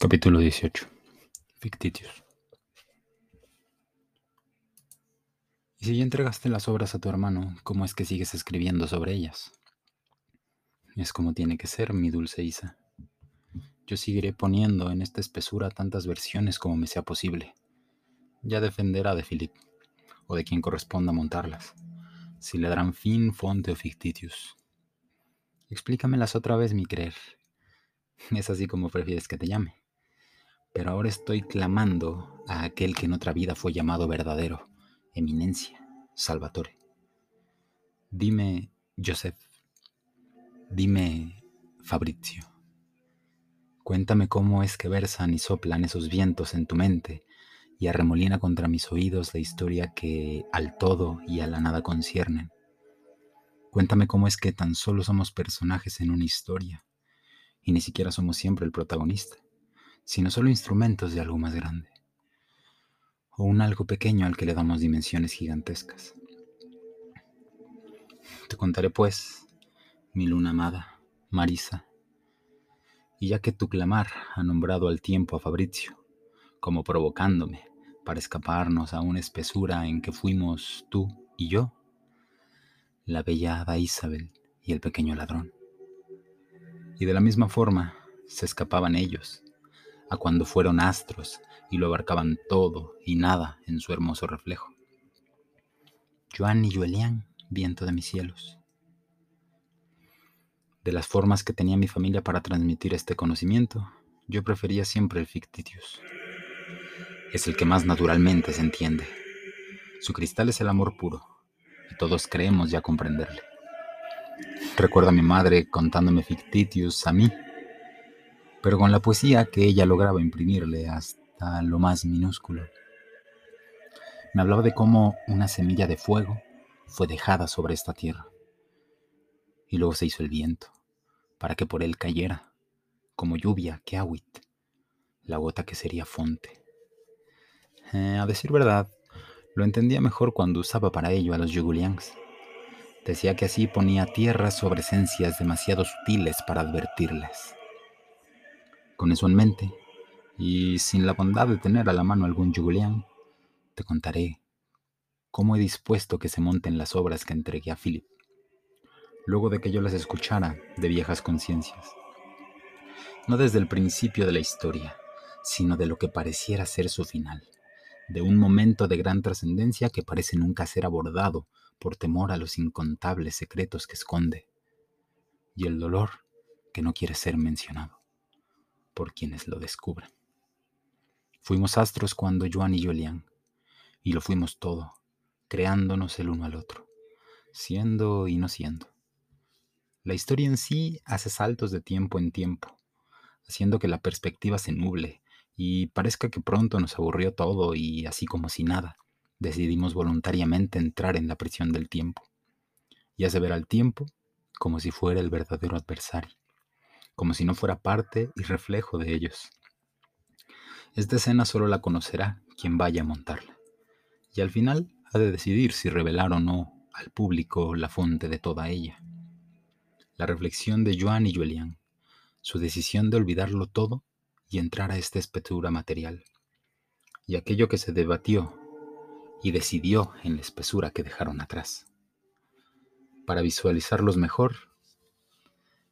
Capítulo 18. Fictitius. Y si ya entregaste las obras a tu hermano, ¿cómo es que sigues escribiendo sobre ellas? Es como tiene que ser, mi dulce Isa. Yo seguiré poniendo en esta espesura tantas versiones como me sea posible. Ya defenderá de Philip, o de quien corresponda montarlas, si le darán fin, fonte o fictitius. Explícamelas otra vez, mi creer. Es así como prefieres que te llame pero ahora estoy clamando a aquel que en otra vida fue llamado verdadero, eminencia, Salvatore. Dime, Joseph, dime, Fabrizio, cuéntame cómo es que versan y soplan esos vientos en tu mente y arremolina contra mis oídos la historia que al todo y a la nada conciernen. Cuéntame cómo es que tan solo somos personajes en una historia y ni siquiera somos siempre el protagonista sino solo instrumentos de algo más grande, o un algo pequeño al que le damos dimensiones gigantescas. Te contaré pues, mi luna amada, Marisa, y ya que tu clamar ha nombrado al tiempo a Fabrizio, como provocándome para escaparnos a una espesura en que fuimos tú y yo, la bella hada Isabel y el pequeño ladrón. Y de la misma forma se escapaban ellos a cuando fueron astros y lo abarcaban todo y nada en su hermoso reflejo. Joan y Julián, viento de mis cielos. De las formas que tenía mi familia para transmitir este conocimiento, yo prefería siempre el fictitius. Es el que más naturalmente se entiende. Su cristal es el amor puro, y todos creemos ya comprenderle. Recuerdo a mi madre contándome fictitius a mí pero con la poesía que ella lograba imprimirle hasta lo más minúsculo. Me hablaba de cómo una semilla de fuego fue dejada sobre esta tierra, y luego se hizo el viento, para que por él cayera, como lluvia que agüit, la gota que sería fonte. Eh, a decir verdad, lo entendía mejor cuando usaba para ello a los Yugulians. Decía que así ponía tierra sobre esencias demasiado sutiles para advertirles. Con eso en mente, y sin la bondad de tener a la mano algún Julián, te contaré cómo he dispuesto que se monten las obras que entregué a Philip, luego de que yo las escuchara de viejas conciencias. No desde el principio de la historia, sino de lo que pareciera ser su final, de un momento de gran trascendencia que parece nunca ser abordado por temor a los incontables secretos que esconde, y el dolor que no quiere ser mencionado por quienes lo descubran. Fuimos astros cuando Joan y Julián, y lo fuimos todo, creándonos el uno al otro, siendo y no siendo. La historia en sí hace saltos de tiempo en tiempo, haciendo que la perspectiva se nuble y parezca que pronto nos aburrió todo y así como si nada, decidimos voluntariamente entrar en la prisión del tiempo y hace ver al tiempo como si fuera el verdadero adversario como si no fuera parte y reflejo de ellos. Esta escena solo la conocerá quien vaya a montarla, y al final ha de decidir si revelar o no al público la fuente de toda ella. La reflexión de Joan y Julián, su decisión de olvidarlo todo y entrar a esta espesura material, y aquello que se debatió y decidió en la espesura que dejaron atrás. Para visualizarlos mejor,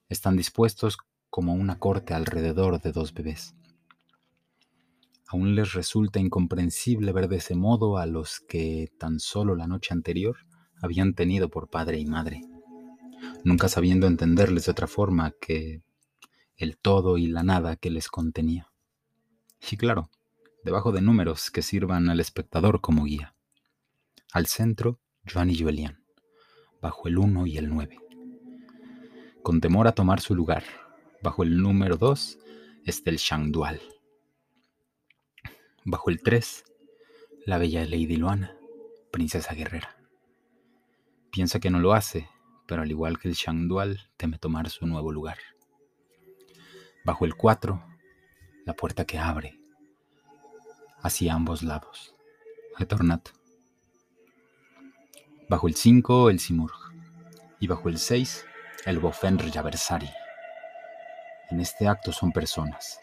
están dispuestos como una corte alrededor de dos bebés. Aún les resulta incomprensible ver de ese modo a los que tan solo la noche anterior habían tenido por padre y madre, nunca sabiendo entenderles de otra forma que el todo y la nada que les contenía. Y claro, debajo de números que sirvan al espectador como guía. Al centro, Joan y Julián, bajo el 1 y el 9. Con temor a tomar su lugar, Bajo el número 2 está el Shangdual. Bajo el 3, la bella Lady Luana, princesa guerrera. Piensa que no lo hace, pero al igual que el Shangdual, teme tomar su nuevo lugar. Bajo el 4, la puerta que abre hacia ambos lados. Retornato. Bajo el 5, el Simurg. Y bajo el 6, el Bofenr Yaversari. En este acto son personas,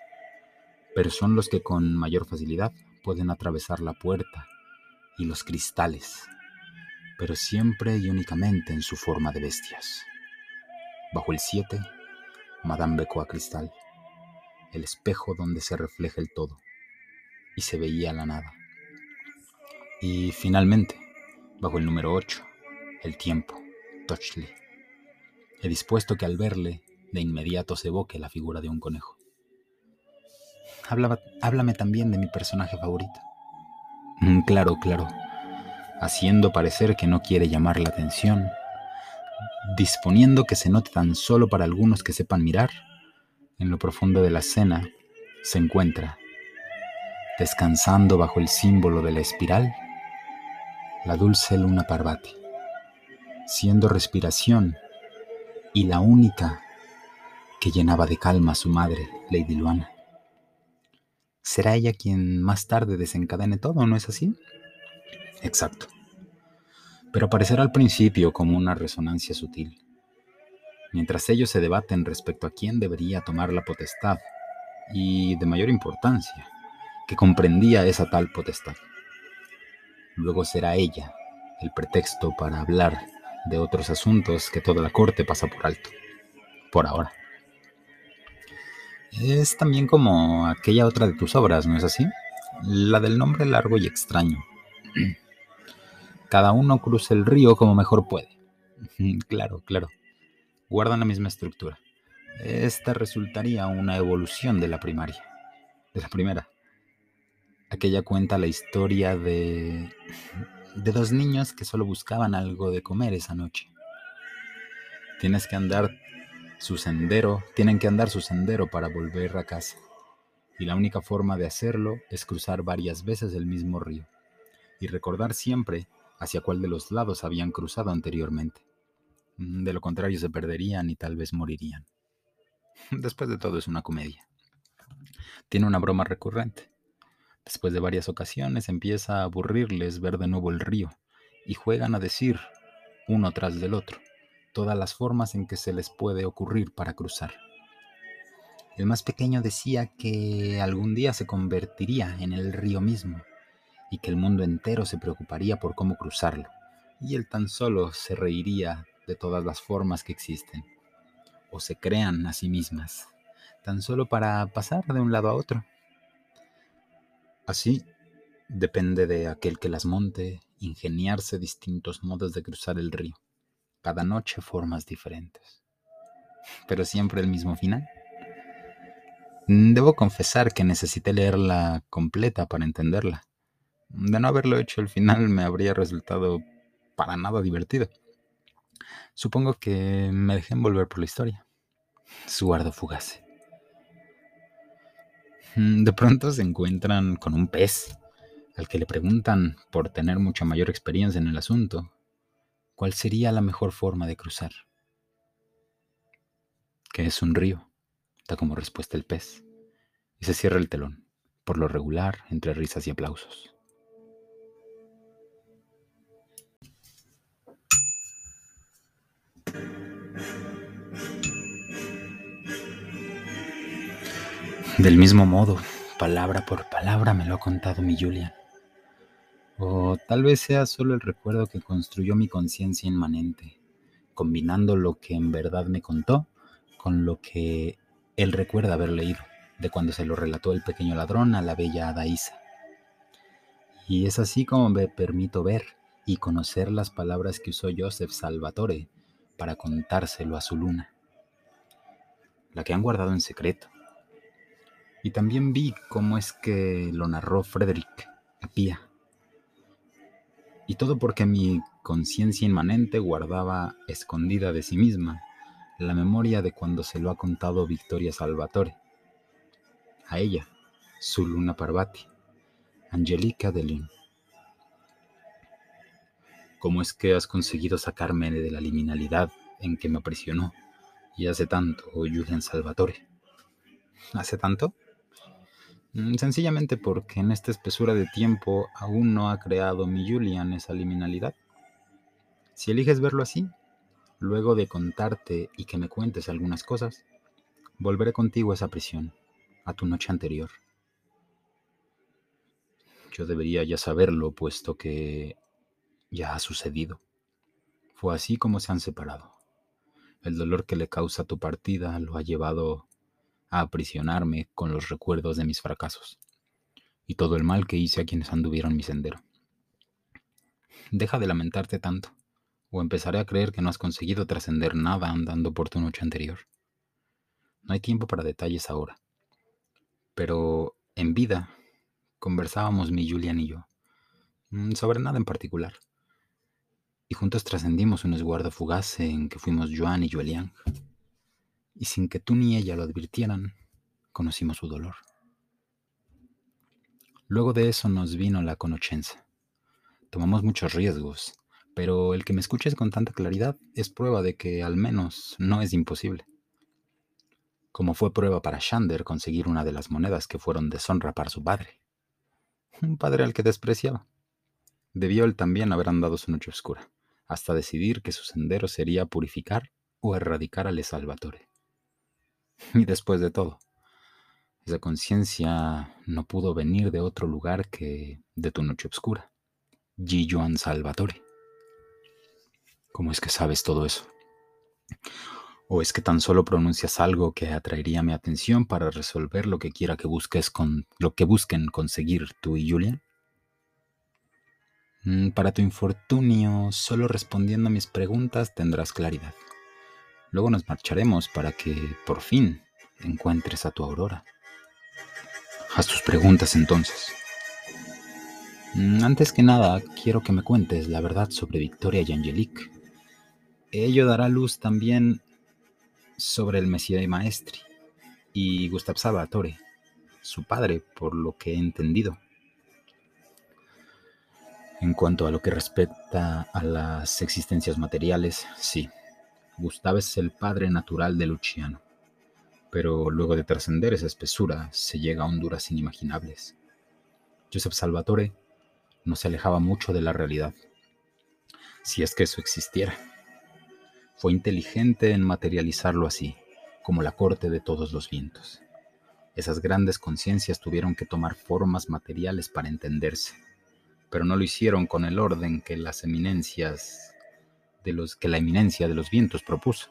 pero son los que con mayor facilidad pueden atravesar la puerta y los cristales, pero siempre y únicamente en su forma de bestias. Bajo el 7, Madame becó a cristal, el espejo donde se refleja el todo, y se veía la nada. Y finalmente, bajo el número 8, el tiempo, Touchley. He dispuesto que al verle, de inmediato se evoque la figura de un conejo. háblame también de mi personaje favorito. Mm, claro, claro. Haciendo parecer que no quiere llamar la atención, disponiendo que se note tan solo para algunos que sepan mirar, en lo profundo de la escena se encuentra, descansando bajo el símbolo de la espiral, la dulce luna Parvati, siendo respiración y la única que llenaba de calma a su madre, Lady Luana. Será ella quien más tarde desencadene todo, ¿no es así? Exacto. Pero aparecerá al principio como una resonancia sutil. Mientras ellos se debaten respecto a quién debería tomar la potestad, y de mayor importancia, que comprendía esa tal potestad. Luego será ella el pretexto para hablar de otros asuntos que toda la corte pasa por alto, por ahora. Es también como aquella otra de tus obras, ¿no es así? La del nombre largo y extraño. Cada uno cruza el río como mejor puede. Claro, claro. Guardan la misma estructura. Esta resultaría una evolución de la primaria. De la primera. Aquella cuenta la historia de de dos niños que solo buscaban algo de comer esa noche. Tienes que andar su sendero, tienen que andar su sendero para volver a casa. Y la única forma de hacerlo es cruzar varias veces el mismo río y recordar siempre hacia cuál de los lados habían cruzado anteriormente. De lo contrario se perderían y tal vez morirían. Después de todo es una comedia. Tiene una broma recurrente. Después de varias ocasiones empieza a aburrirles ver de nuevo el río y juegan a decir, uno tras del otro, todas las formas en que se les puede ocurrir para cruzar. El más pequeño decía que algún día se convertiría en el río mismo y que el mundo entero se preocuparía por cómo cruzarlo, y él tan solo se reiría de todas las formas que existen, o se crean a sí mismas, tan solo para pasar de un lado a otro. Así, depende de aquel que las monte, ingeniarse distintos modos de cruzar el río. Cada noche formas diferentes. Pero siempre el mismo final. Debo confesar que necesité leerla completa para entenderla. De no haberlo hecho, el final me habría resultado para nada divertido. Supongo que me dejé envolver por la historia. Su guardo fugaz. Mm, de pronto se encuentran con un pez, al que le preguntan, por tener mucha mayor experiencia en el asunto, cuál sería la mejor forma de cruzar. Que es un río, da como respuesta el pez, y se cierra el telón, por lo regular, entre risas y aplausos. Del mismo modo, palabra por palabra me lo ha contado mi Julian. O tal vez sea solo el recuerdo que construyó mi conciencia inmanente, combinando lo que en verdad me contó con lo que él recuerda haber leído, de cuando se lo relató el pequeño ladrón a la bella Adaísa. Y es así como me permito ver y conocer las palabras que usó Joseph Salvatore para contárselo a su luna, la que han guardado en secreto y también vi cómo es que lo narró Frederick Apia. Y todo porque mi conciencia inmanente guardaba escondida de sí misma la memoria de cuando se lo ha contado Victoria Salvatore. A ella, su luna Parvati, Angelica de León. ¿Cómo es que has conseguido sacarme de la liminalidad en que me aprisionó? Y hace tanto, Julian Salvatore. ¿Hace tanto? Mm, sencillamente porque en esta espesura de tiempo aún no ha creado mi Julian esa liminalidad. Si eliges verlo así, luego de contarte y que me cuentes algunas cosas, volveré contigo a esa prisión, a tu noche anterior, Yo debería ya saberlo, puesto que ya ha sucedido. Fue así como se han separado. El dolor que le causa tu partida lo ha llevado a aprisionarme con los recuerdos de mis fracasos y todo el mal que hice a quienes anduvieron mi sendero. Deja de lamentarte tanto, o empezaré a creer que no has conseguido trascender nada andando por tu noche anterior. No hay tiempo para detalles ahora, pero en vida conversábamos mi Julian y yo, mm, sobre nada en particular, y juntos trascendimos un esguardo fugaz en que fuimos Joan y Julian, y sin que tú ni ella lo advirtieran, conocimos su dolor. Luego de eso nos vino la conochenza. Tomamos muchos riesgos, pero el que me escuches con tanta claridad es prueba de que al menos no es imposible. Como fue prueba para Shander conseguir una de las monedas que fueron deshonra para su padre. Un padre al que despreciaba. Debió él también haber andado su noche oscura, hasta decidir que su sendero sería purificar o erradicar al Salvatore. Y después de todo, esa conciencia no pudo venir de otro lugar que de tu noche oscura. G. Joan Salvatore. ¿Cómo es que sabes todo eso? ¿O es que tan solo pronuncias algo que atraería mi atención para resolver lo que quiera que busques con lo que busquen conseguir tú y Julian? Mm, para tu infortunio, solo respondiendo a mis preguntas tendrás claridad. Luego nos marcharemos para que, por fin, encuentres a tu aurora. Haz tus preguntas entonces. Mm, antes que nada, quiero que me cuentes la verdad sobre Victoria y Angelique. Ello dará luz también sobre el Mesías Maestri y Gustav Salvatore, su padre, por lo que he entendido. En cuanto a lo que respecta a las existencias materiales, sí, Gustav es el padre natural de Luciano pero luego de trascender esa espesura se llega a honduras inimaginables. Joseph Salvatore no se alejaba mucho de la realidad, si es que eso existiera. Fue inteligente en materializarlo así, como la corte de todos los vientos. Esas grandes conciencias tuvieron que tomar formas materiales para entenderse, pero no lo hicieron con el orden que las eminencias de los que la eminencia de los vientos propuso.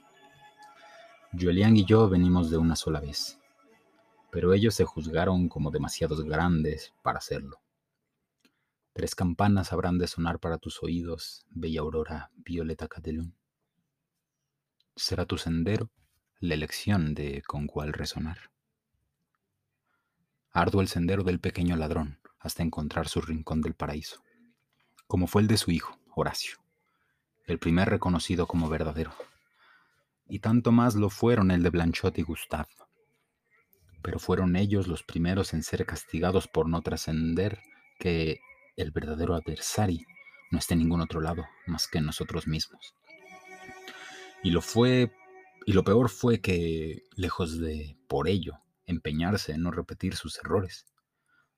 Julián y yo venimos de una sola vez, pero ellos se juzgaron como demasiados grandes para hacerlo. Tres campanas habrán de sonar para tus oídos, bella aurora violeta catelún. Será tu sendero la elección de con cuál resonar. Arduo el sendero del pequeño ladrón hasta encontrar su rincón del paraíso, como fue el de su hijo, Horacio, el primer reconocido como verdadero y tanto más lo fueron el de Blanchot y Gustave. Pero fueron ellos los primeros en ser castigados por no trascender que el verdadero adversario no esté en ningún otro lado más que nosotros mismos. Y lo fue, y lo peor fue que, lejos de, por ello, empeñarse en no repetir sus errores,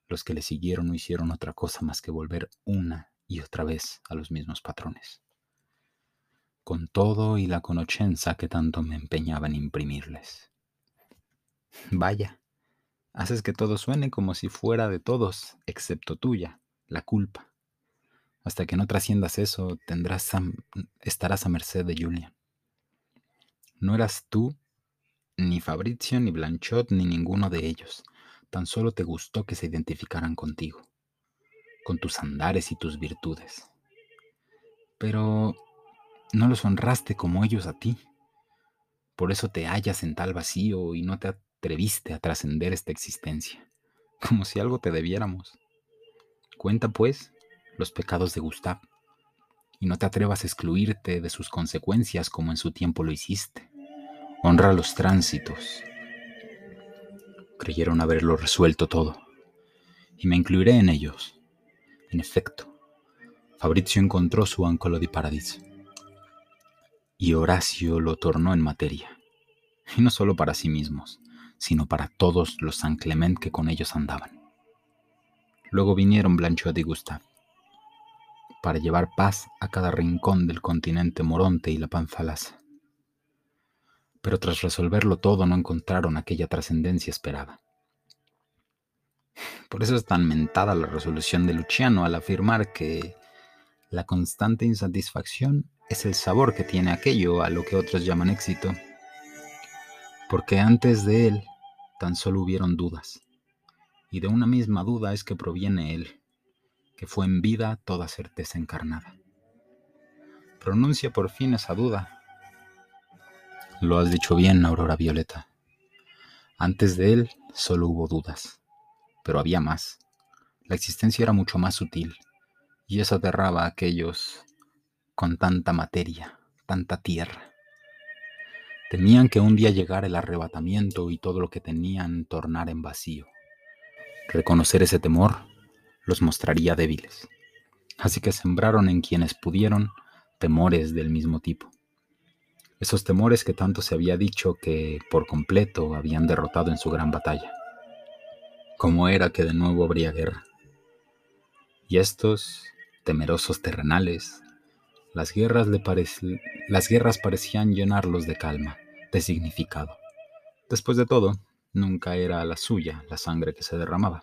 los que le siguieron no hicieron otra cosa más que volver una y otra vez a los mismos patrones con todo y la conochenza que tanto me empeñaba en imprimirles. Vaya, haces que todo suene como si fuera de todos, excepto tuya, la culpa. Hasta que no trasciendas eso, tendrás estarás a merced de Julian. No eras tú, ni Fabrizio, ni Blanchot, ni ninguno de ellos. Tan solo te gustó que se identificaran contigo, con tus andares y tus virtudes. Pero no los honraste como ellos a ti. Por eso te hallas en tal vacío y no te atreviste a trascender esta existencia, como si algo te debiéramos. Cuenta, pues, los pecados de Gustav, y no te atrevas a excluirte de sus consecuencias como en su tiempo lo hiciste. Honra los tránsitos. Creyeron haberlo resuelto todo, y me incluiré en ellos. En efecto, Fabrizio encontró su áncolo de paradiso y Horacio lo tornó en materia, y no solo para sí mismos, sino para todos los San Clement que con ellos andaban. Luego vinieron Blanchot y Gustave, para llevar paz a cada rincón del continente moronte y la panfalaza. Pero tras resolverlo todo no encontraron aquella trascendencia esperada. Por eso es tan mentada la resolución de Luciano al afirmar que la constante insatisfacción es el sabor que tiene aquello a lo que otros llaman éxito. Porque antes de él tan solo hubieron dudas, y de una misma duda es que proviene él, que fue en vida toda certeza encarnada. Pronuncia por fin esa duda. Lo has dicho bien, Aurora Violeta. Antes de él solo hubo dudas, pero había más. La existencia era mucho más sutil, y eso aterraba a aquellos con tanta materia, tanta tierra. Temían que un día llegara el arrebatamiento y todo lo que tenían tornar en vacío. Reconocer ese temor los mostraría débiles. Así que sembraron en quienes pudieron temores del mismo tipo. Esos temores que tanto se había dicho que por completo habían derrotado en su gran batalla. ¿Cómo era que de nuevo habría guerra? Y estos, temerosos terrenales, las guerras, le las guerras parecían llenarlos de calma, de significado. Después de todo, nunca era la suya la sangre que se derramaba.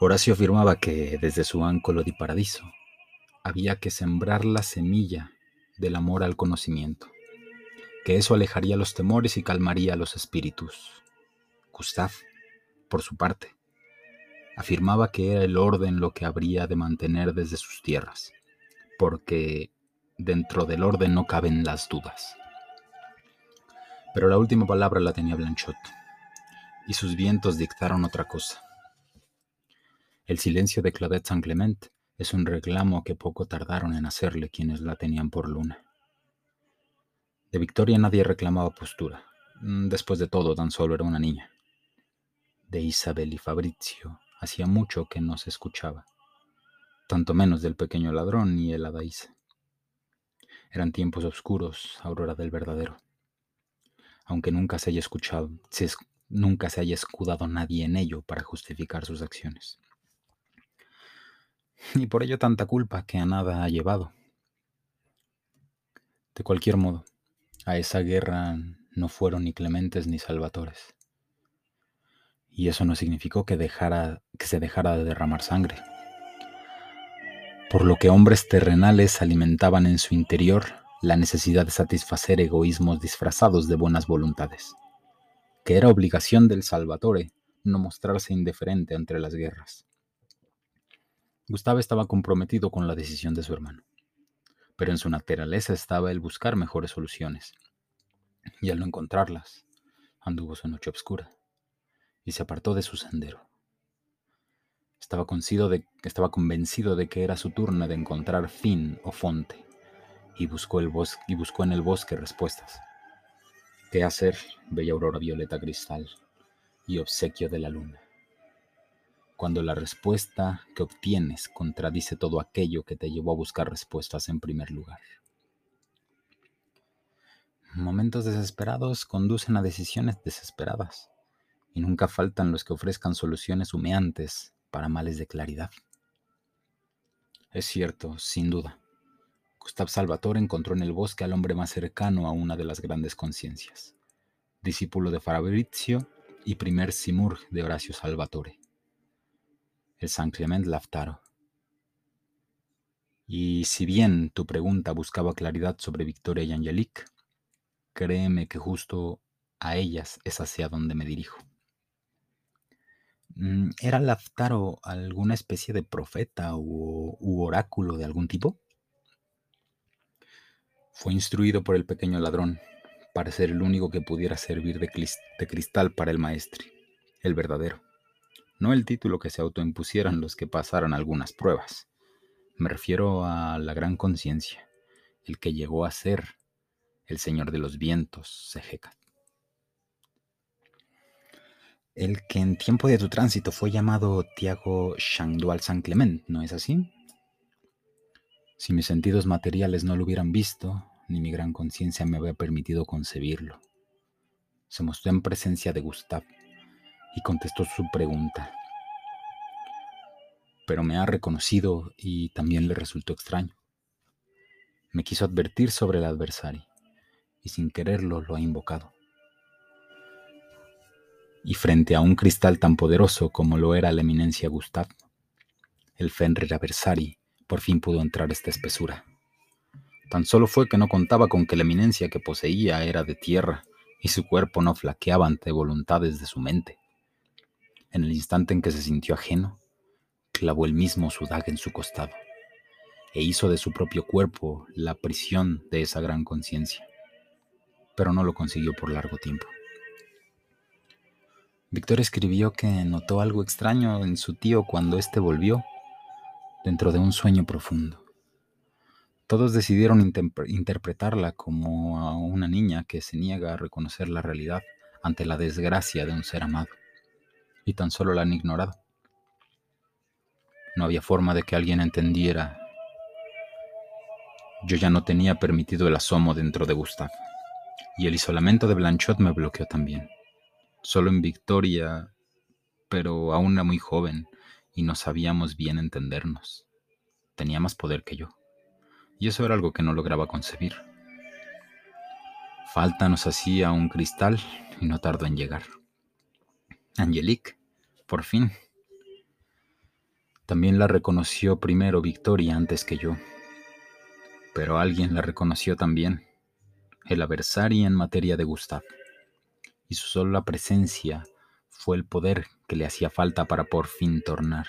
Horacio afirmaba que desde su ángulo de paradiso había que sembrar la semilla del amor al conocimiento, que eso alejaría los temores y calmaría los espíritus. Gustav, por su parte, afirmaba que era el orden lo que habría de mantener desde sus tierras, porque dentro del orden no caben las dudas. Pero la última palabra la tenía Blanchot, y sus vientos dictaron otra cosa. El silencio de Claudette Saint Clement es un reclamo que poco tardaron en hacerle quienes la tenían por luna. De Victoria nadie reclamaba postura. Mm, después de todo, tan solo era una niña. De Isabel y Fabrizio Hacía mucho que no se escuchaba, tanto menos del pequeño ladrón y el Adaísa. Eran tiempos oscuros, aurora del verdadero. Aunque nunca se haya escuchado, nunca se haya escudado nadie en ello para justificar sus acciones. Y por ello tanta culpa que a nada ha llevado. De cualquier modo, a esa guerra no fueron ni clementes ni salvatores y eso no significó que, dejara, que se dejara de derramar sangre. Por lo que hombres terrenales alimentaban en su interior la necesidad de satisfacer egoísmos disfrazados de buenas voluntades, que era obligación del Salvatore no mostrarse indiferente entre las guerras. Gustavo estaba comprometido con la decisión de su hermano, pero en su naturaleza estaba el buscar mejores soluciones, y al no encontrarlas, anduvo su noche oscura y se apartó de su sendero. Estaba, estaba convencido de que era su turno de encontrar fin o fonte, y buscó, el y buscó en el bosque respuestas. ¿Qué hacer, bella aurora violeta cristal y obsequio de la luna? Cuando la respuesta que obtienes contradice todo aquello que te llevó a buscar respuestas en primer lugar. Momentos desesperados conducen a decisiones desesperadas y nunca faltan los que ofrezcan soluciones humeantes para males de claridad. Es cierto, sin duda. Gustav Salvatore encontró en el bosque al hombre más cercano a una de las grandes conciencias, discípulo de Fabrizio y primer simurg de Horacio Salvatore, el San Clement Laftaro. Y si bien tu pregunta buscaba claridad sobre Victoria y Angelique, créeme que justo a ellas es hacia donde me dirijo. Mm, ¿Era Laftaro alguna especie de profeta u, oráculo de algún tipo? Fue instruido por el pequeño ladrón para ser el único que pudiera servir de, de cristal para el maestre, el verdadero, no el título que se autoimpusieran los que pasaran algunas pruebas. Me refiero a la gran conciencia, el que llegó a ser el señor de los vientos, Sejecat el que en tiempo de tu tránsito fue llamado Tiago Shangdual San Clement, ¿no es así? Si mis sentidos materiales no lo hubieran visto, ni mi gran conciencia me había permitido concebirlo. Se mostró en presencia de Gustav y contestó su pregunta. Pero me ha reconocido y también le resultó extraño. Me quiso advertir sobre el adversario y sin quererlo lo ha invocado. Y frente a un cristal tan poderoso como lo era la eminencia Gustav, el Fenrir Aversari por fin pudo entrar esta espesura. Tan solo fue que no contaba con que la eminencia que poseía era de tierra y su cuerpo no flaqueaba ante voluntades de su mente. En el instante en que se sintió ajeno, clavó el mismo su daga en su costado e hizo de su propio cuerpo la prisión de esa gran conciencia. Pero no lo consiguió por largo tiempo. Víctor escribió que notó algo extraño en su tío cuando éste volvió dentro de un sueño profundo. Todos decidieron interpretarla como a una niña que se niega a reconocer la realidad ante la desgracia de un ser amado, y tan solo la han ignorado. No había forma de que alguien entendiera. Yo ya no tenía permitido el asomo dentro de Gustav, y el isolamiento de Blanchot me bloqueó también. Solo en Victoria, pero aún era muy joven, y no sabíamos bien entendernos. Tenía más poder que yo, y eso era algo que no lograba concebir. Falta nos hacía un cristal y no tardó en llegar. Angelique, por fin. También la reconoció primero Victoria antes que yo, pero alguien la reconoció también, el adversario en materia de Gustav, su sola presencia fue el poder que le hacía falta para por fin tornar.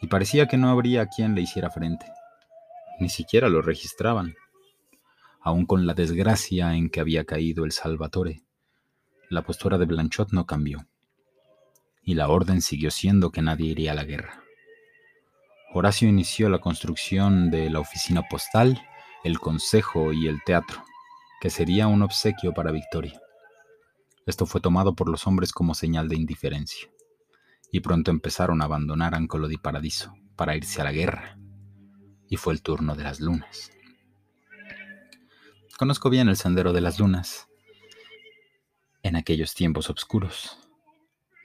Y parecía que no habría quien le hiciera frente. Ni siquiera lo registraban. Aun con la desgracia en que había caído el Salvatore, la postura de Blanchot no cambió. Y la orden siguió siendo que nadie iría a la guerra. Horacio inició la construcción de la oficina postal, el consejo y el teatro, que sería un obsequio para Victoria. Esto fue tomado por los hombres como señal de indiferencia, y pronto empezaron a abandonar Ancolodi Paradiso para irse a la guerra, y fue el turno de las lunas. Conozco bien el sendero de las lunas en aquellos tiempos oscuros.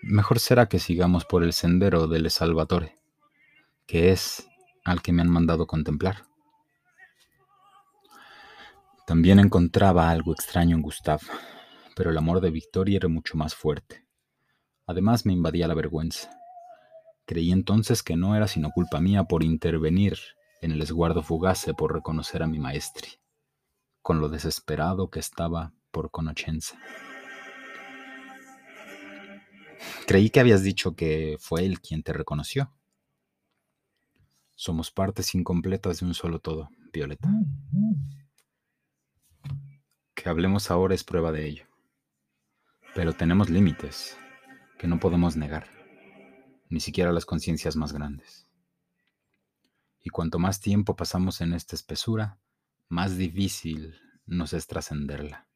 Mejor será que sigamos por el sendero del Salvatore, que es al que me han mandado contemplar. También encontraba algo extraño en Gustav, pero el amor de Victoria era mucho más fuerte. Además me invadía la vergüenza. Creí entonces que no era sino culpa mía por intervenir en el esguardo fugace por reconocer a mi maestri, con lo desesperado que estaba por Conochenza. Creí que habías dicho que fue él quien te reconoció. Somos partes incompletas de un solo todo, Violeta. Que hablemos ahora es prueba de ello. Pero tenemos límites que no podemos negar, ni siquiera las conciencias más grandes. Y cuanto más tiempo pasamos en esta espesura, más difícil nos es trascenderla.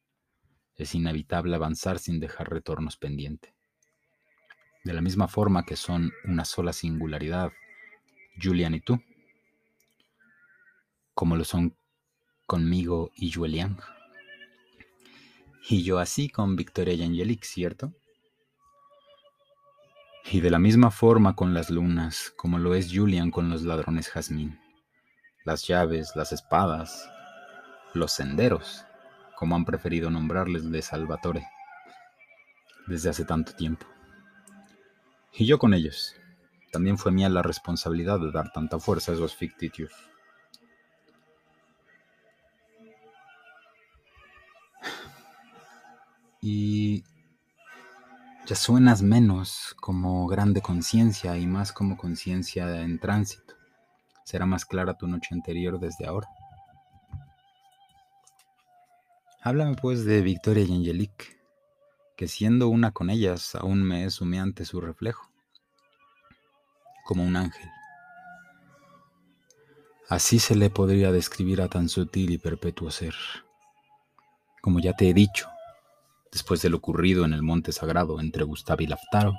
Es inevitable avanzar sin dejar retornos pendiente. De la misma forma que son una sola singularidad, Julian y tú, como lo son conmigo y Julian. Y yo así con Victoria y Angelique, ¿cierto? Y de la misma forma con las lunas, como lo es Julian con los ladrones jazmín. Las llaves, las espadas, los senderos, como han preferido nombrarles de Salvatore, desde hace tanto tiempo. Y yo con ellos. También fue mía la responsabilidad de dar tanta fuerza a esos fictitios. Y ya suenas menos como grande conciencia y más como conciencia en tránsito. Será más clara tu noche anterior desde ahora. Háblame pues de Victoria y Angelique, que siendo una con ellas aún me es humeante su reflejo, como un ángel. Así se le podría describir a tan sutil y perpetuo ser. Como ya te he dicho, Después de lo ocurrido en el monte sagrado entre Gustav y Laftaro,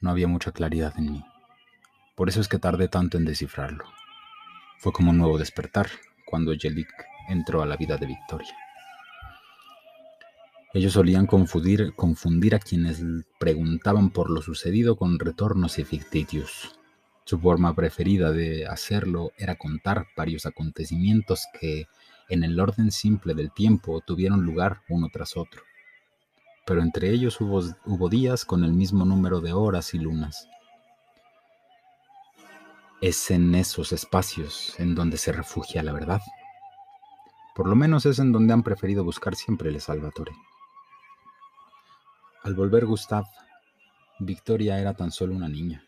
no había mucha claridad en mí. Por eso es que tardé tanto en descifrarlo. Fue como un nuevo despertar cuando Jelik entró a la vida de Victoria. Ellos solían confundir, confundir a quienes preguntaban por lo sucedido con retornos y ficticios. Su forma preferida de hacerlo era contar varios acontecimientos que, en el orden simple del tiempo, tuvieron lugar uno tras otro pero entre ellos hubo, días con el mismo número de horas y lunas. Es en esos espacios en donde se refugia la verdad. Por lo menos es en donde han preferido buscar siempre el Salvatore. Al volver Gustav, Victoria era tan solo una niña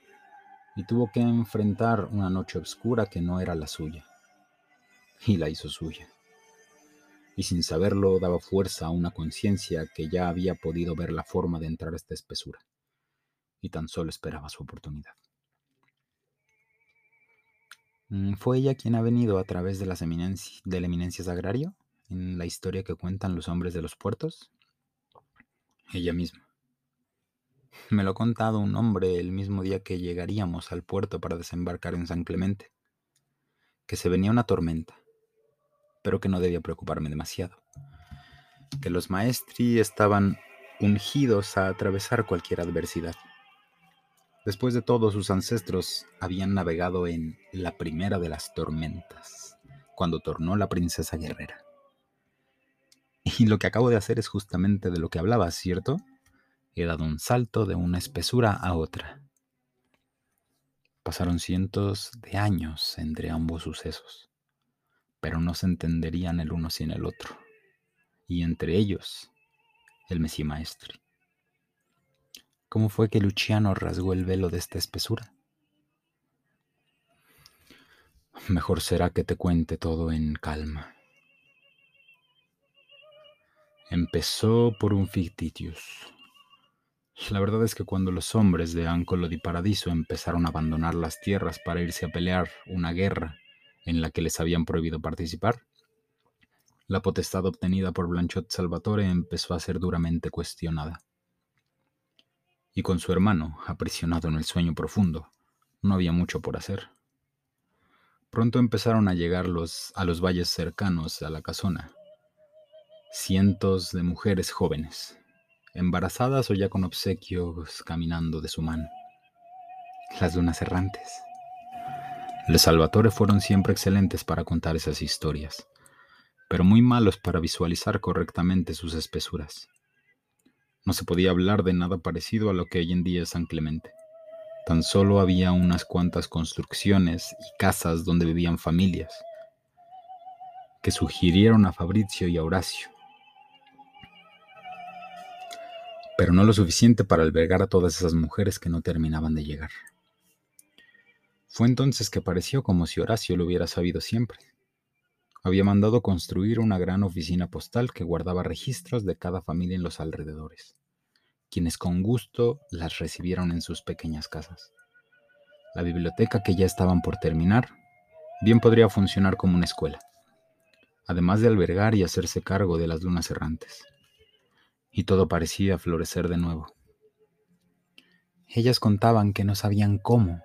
y tuvo que enfrentar una noche oscura que no era la suya. Y la hizo suya. Y sin saberlo daba fuerza a una conciencia que ya había podido ver la forma de entrar a esta espesura. Y tan solo esperaba su oportunidad. Mm, ¿Fue ella quien ha venido a través de las eminencias, del eminencia sagrario en la historia que cuentan los hombres de los puertos? Ella misma. Me lo ha contado un hombre el mismo día que llegaríamos al puerto para desembarcar en San Clemente, que se venía una tormenta, pero que no debía preocuparme demasiado, que los maestri estaban ungidos a atravesar cualquier adversidad Después de todo, sus ancestros habían navegado en la primera de las tormentas, cuando tornó la princesa guerrera. Y lo que acabo de hacer es justamente de lo que hablaba, ¿cierto? He dado un salto de una espesura a otra. Pasaron cientos de años entre ambos sucesos, pero no se entenderían el uno sin el otro, y entre ellos el Messi Maestri. ¿Cómo fue que Luciano rasgó el velo de esta espesura? Mejor será que te cuente todo en calma. Empezó por un fictitius. La verdad es que cuando los hombres de Ancolo di Paradiso empezaron a abandonar las tierras para irse a pelear una guerra en la que les habían prohibido participar, la potestad obtenida por Blanchot Salvatore empezó a ser duramente cuestionada y con su hermano, aprisionado en el sueño profundo, no había mucho por hacer. Pronto empezaron a llegar los, a los valles cercanos a la casona cientos de mujeres jóvenes, embarazadas o ya con obsequios caminando de su mano. Las lunas errantes. Los Salvatore fueron siempre excelentes para contar esas historias, pero muy malos para visualizar correctamente sus espesuras. No se podía hablar de nada parecido a lo que hoy en día es San Clemente. Tan solo había unas cuantas construcciones y casas donde vivían familias, que sugirieron a Fabrizio y a Horacio, pero no lo suficiente para albergar a todas esas mujeres que no terminaban de llegar. Fue entonces que pareció como si Horacio lo hubiera sabido siempre. Había mandado construir una gran oficina postal que guardaba registros de cada familia en los alrededores, quienes con gusto las recibieron en sus pequeñas casas. La biblioteca que ya estaban por terminar bien podría funcionar como una escuela, además de albergar y hacerse cargo de las lunas errantes. Y todo parecía florecer de nuevo. Ellas contaban que no sabían cómo,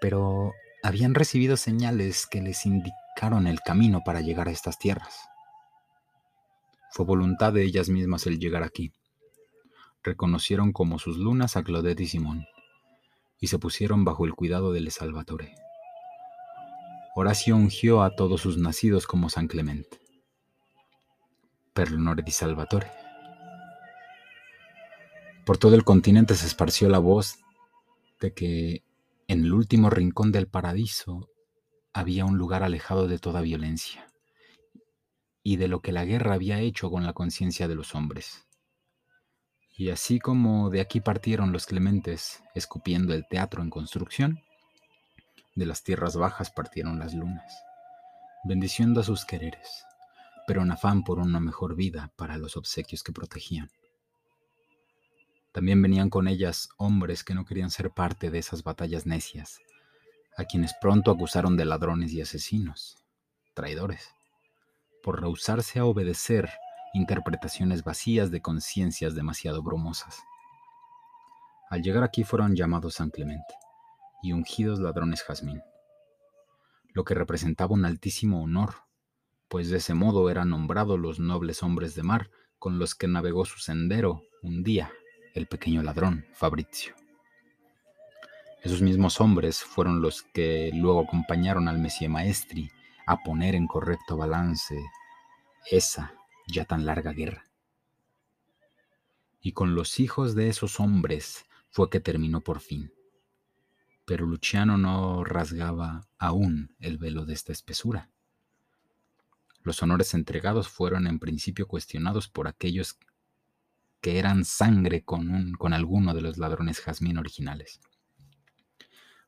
pero habían recibido señales que les indicaban el camino para llegar a estas tierras. Fue voluntad de ellas mismas el llegar aquí. Reconocieron como sus lunas a Claudette y Simón, y se pusieron bajo el cuidado del Salvatore. Horacio ungió a todos sus nacidos como San Clemente. Per l'onore di Salvatore. Por todo el continente se esparció la voz de que en el último rincón del paraíso había un lugar alejado de toda violencia y de lo que la guerra había hecho con la conciencia de los hombres. Y así como de aquí partieron los clementes, escupiendo el teatro en construcción, de las tierras bajas partieron las lunas, bendiciendo a sus quereres, pero en afán por una mejor vida para los obsequios que protegían. También venían con ellas hombres que no querían ser parte de esas batallas necias, a quienes pronto acusaron de ladrones y asesinos, traidores, por rehusarse a obedecer interpretaciones vacías de conciencias demasiado brumosas. Al llegar aquí fueron llamados San Clemente y ungidos ladrones jazmín, lo que representaba un altísimo honor, pues de ese modo eran nombrados los nobles hombres de mar con los que navegó su sendero un día el pequeño ladrón Fabrizio. Esos mismos hombres fueron los que luego acompañaron al Messie Maestri a poner en correcto balance esa ya tan larga guerra. Y con los hijos de esos hombres fue que terminó por fin. Pero Luciano no rasgaba aún el velo de esta espesura. Los honores entregados fueron en principio cuestionados por aquellos que eran sangre con, con alguno de los ladrones jazmín originales.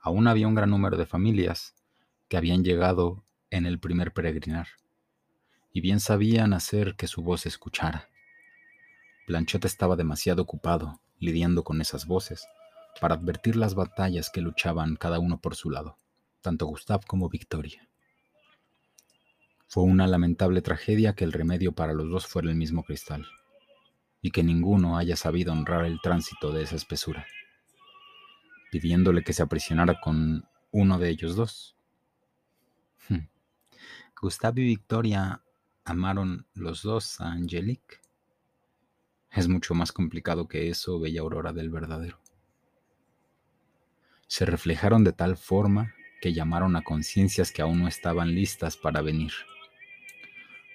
Aún había un gran número de familias que habían llegado en el primer peregrinar, y bien sabían hacer que su voz se escuchara. Blanchot estaba demasiado ocupado lidiando con esas voces para advertir las batallas que luchaban cada uno por su lado, tanto Gustav como Victoria. Fue una lamentable tragedia que el remedio para los dos fuera el mismo cristal, y que ninguno haya sabido honrar el tránsito de esa espesura, pidiéndole que se aprisionara con uno de ellos dos. Hmm. Gustav y Victoria amaron los dos a Angelique. Es mucho más complicado que eso, bella aurora del verdadero. Se reflejaron de tal forma que llamaron a conciencias que aún no estaban listas para venir.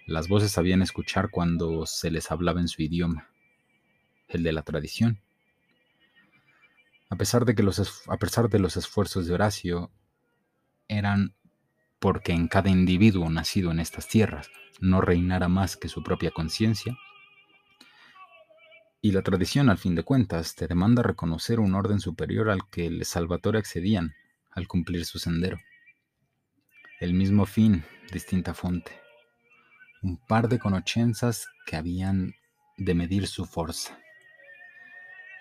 Las voces sabían escuchar cuando se les hablaba en su idioma, el de la tradición. A pesar de que los, a pesar de los esfuerzos de Horacio, eran porque en cada individuo nacido en estas tierras no reinara más que su propia conciencia. Y la tradición, al fin de cuentas, te demanda reconocer un orden superior al que el Salvatore accedían al cumplir su sendero. El mismo fin, distinta fonte. Un par de conochenzas que habían de medir su fuerza.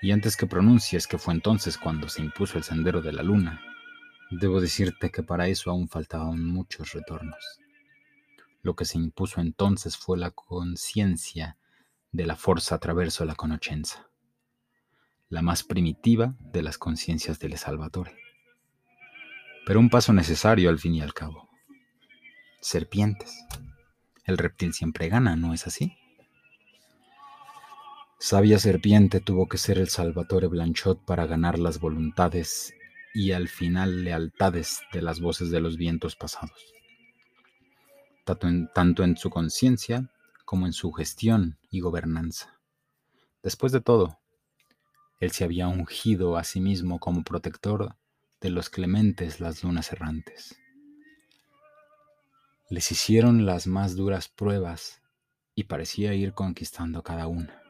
Y antes que pronuncies que fue entonces cuando se impuso el sendero de la luna, Debo decirte que para eso aún faltaban muchos retornos. Lo que se impuso entonces fue la conciencia de la fuerza attraverso la conoscenza, la más primitiva de las conciencias del Salvatore. Pero un paso necesario al fin y al cabo. Serpientes. El reptil siempre gana, ¿no es así? Sabia serpiente tuvo que ser el Salvatore Blanchot para ganar las voluntades y al final lealtades de las voces de los vientos pasados, tanto en, su conciencia como en su gestión y gobernanza. Después de todo, él se había ungido a sí mismo como protector de los clementes las lunas errantes. Les hicieron las más duras pruebas y parecía ir conquistando cada una.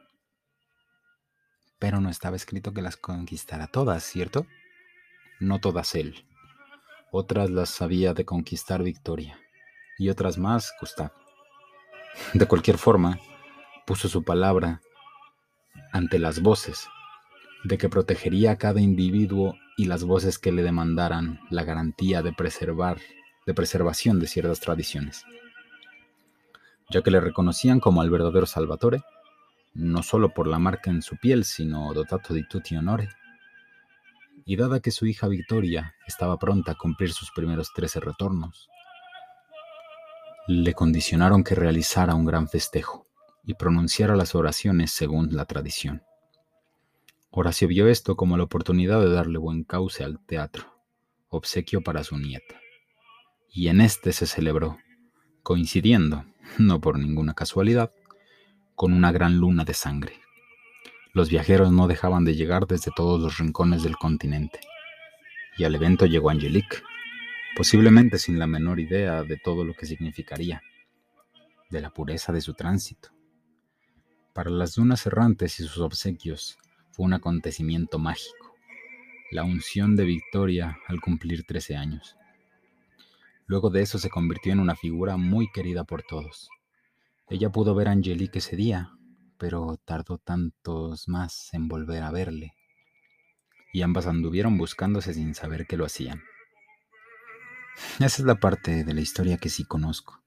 Pero no estaba escrito que las conquistara todas, ¿cierto? no todas él. Otras las había de conquistar Victoria, y otras más Gustav. De cualquier forma, puso su palabra ante las voces de que protegería a cada individuo y las voces que le demandaran la garantía de preservar, de preservación de ciertas tradiciones, ya que le reconocían como al verdadero Salvatore, no solo por la marca en su piel, sino dotato di tutti honore y dada que su hija Victoria estaba pronta a cumplir sus primeros trece retornos, le condicionaron que realizara un gran festejo y pronunciara las oraciones según la tradición. Horacio vio esto como la oportunidad de darle buen cauce al teatro, obsequio para su nieta. Y en este se celebró, coincidiendo, no por ninguna casualidad, con una gran luna de sangre. Los viajeros no dejaban de llegar desde todos los rincones del continente. Y al evento llegó Angelique, posiblemente sin la menor idea de todo lo que significaría, de la pureza de su tránsito. Para las dunas errantes y sus obsequios fue un acontecimiento mágico, la unción de Victoria al cumplir 13 años. Luego de eso se convirtió en una figura muy querida por todos. Ella pudo ver a Angelique ese día, pero tardó tantos más en volver a verle, y ambas anduvieron buscándose sin saber que lo hacían. Esa es la parte de la historia que sí conozco.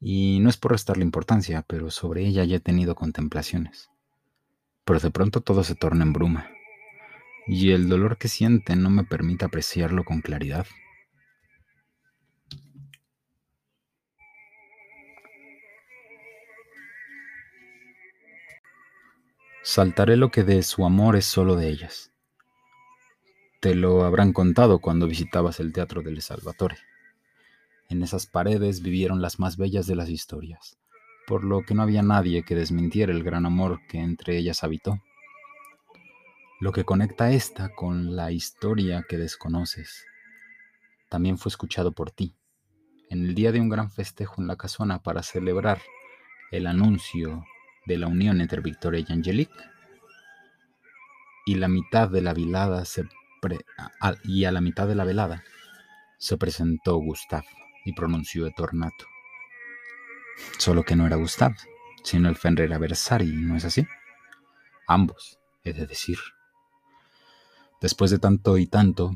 Y no es por restarle importancia, pero sobre ella ya he tenido contemplaciones. Pero de pronto todo se torna en bruma, y el dolor que siente no me permite apreciarlo con claridad. Saltaré lo que de su amor es solo de ellas. Te lo habrán contado cuando visitabas el Teatro del Salvatore. En esas paredes vivieron las más bellas de las historias, por lo que no había nadie que desmintiera el gran amor que entre ellas habitó. Lo que conecta esta con la historia que desconoces también fue escuchado por ti, en el día de un gran festejo en la casona para celebrar el anuncio de la unión entre Victoria y Angelique. Y la mitad de la velada se y a la mitad de la velada se presentó Gustav y pronunció Etornato. Solo que no era Gustav, sino el Fenrir Versari, ¿no es así? Ambos, he de decir. Después de tanto y tanto,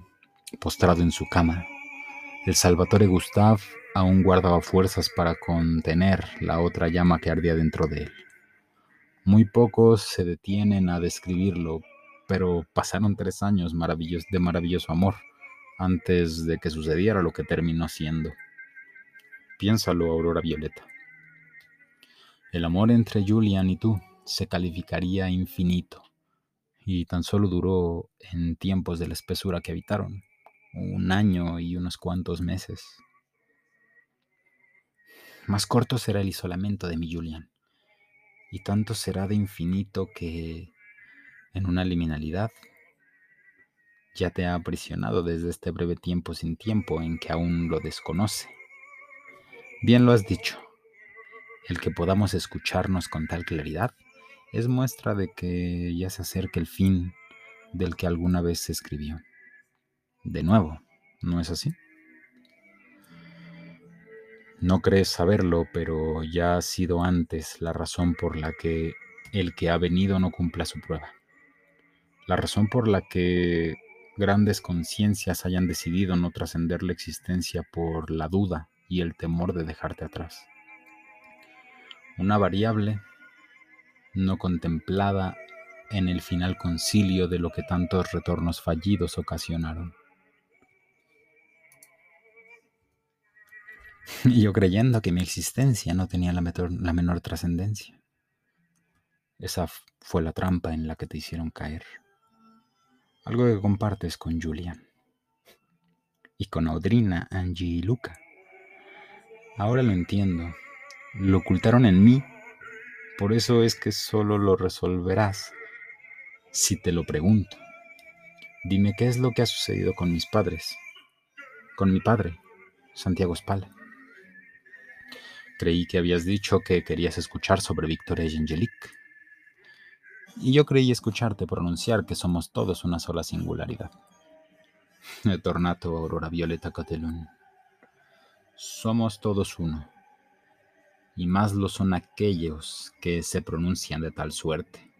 postrado en su cama, el Salvatore Gustav aún guardaba fuerzas para contener la otra llama que ardía dentro de él. Muy pocos se detienen a describirlo, pero pasaron tres años de maravilloso amor antes de que sucediera lo que terminó siendo. Piénsalo, Aurora Violeta. El amor entre Julian y tú se calificaría infinito, y tan solo duró en tiempos de la espesura que habitaron, un año y unos cuantos meses. Más corto será el isolamiento de mi Julian, y tanto será de infinito que en una liminalidad ya te ha aprisionado desde este breve tiempo sin tiempo en que aún lo desconoce. Bien lo has dicho, el que podamos escucharnos con tal claridad es muestra de que ya se acerca el fin del que alguna vez se escribió. De nuevo, ¿no es así? No crees saberlo, pero ya ha sido antes la razón por la que el que ha venido no cumpla su prueba. La razón por la que grandes conciencias hayan decidido no trascender la existencia por la duda y el temor de dejarte atrás. Una variable no contemplada en el final concilio de lo que tantos retornos fallidos ocasionaron. Y yo creyendo que mi existencia no tenía la, la menor trascendencia. Esa fue la trampa en la que te hicieron caer algo que compartes con Julian y con Audrina, Angie y Luca. Ahora lo entiendo. Lo ocultaron en mí. Por eso es que solo lo resolverás si te lo pregunto. Dime qué es lo que ha sucedido con mis padres. Con mi padre, Santiago Spala. Creí que habías dicho que querías escuchar sobre Victoria y Angelique y yo creí escucharte pronunciar que somos todos una sola singularidad. Tornato Aurora Violeta Catelun. Somos todos uno, y más lo son aquellos que se pronuncian de tal suerte.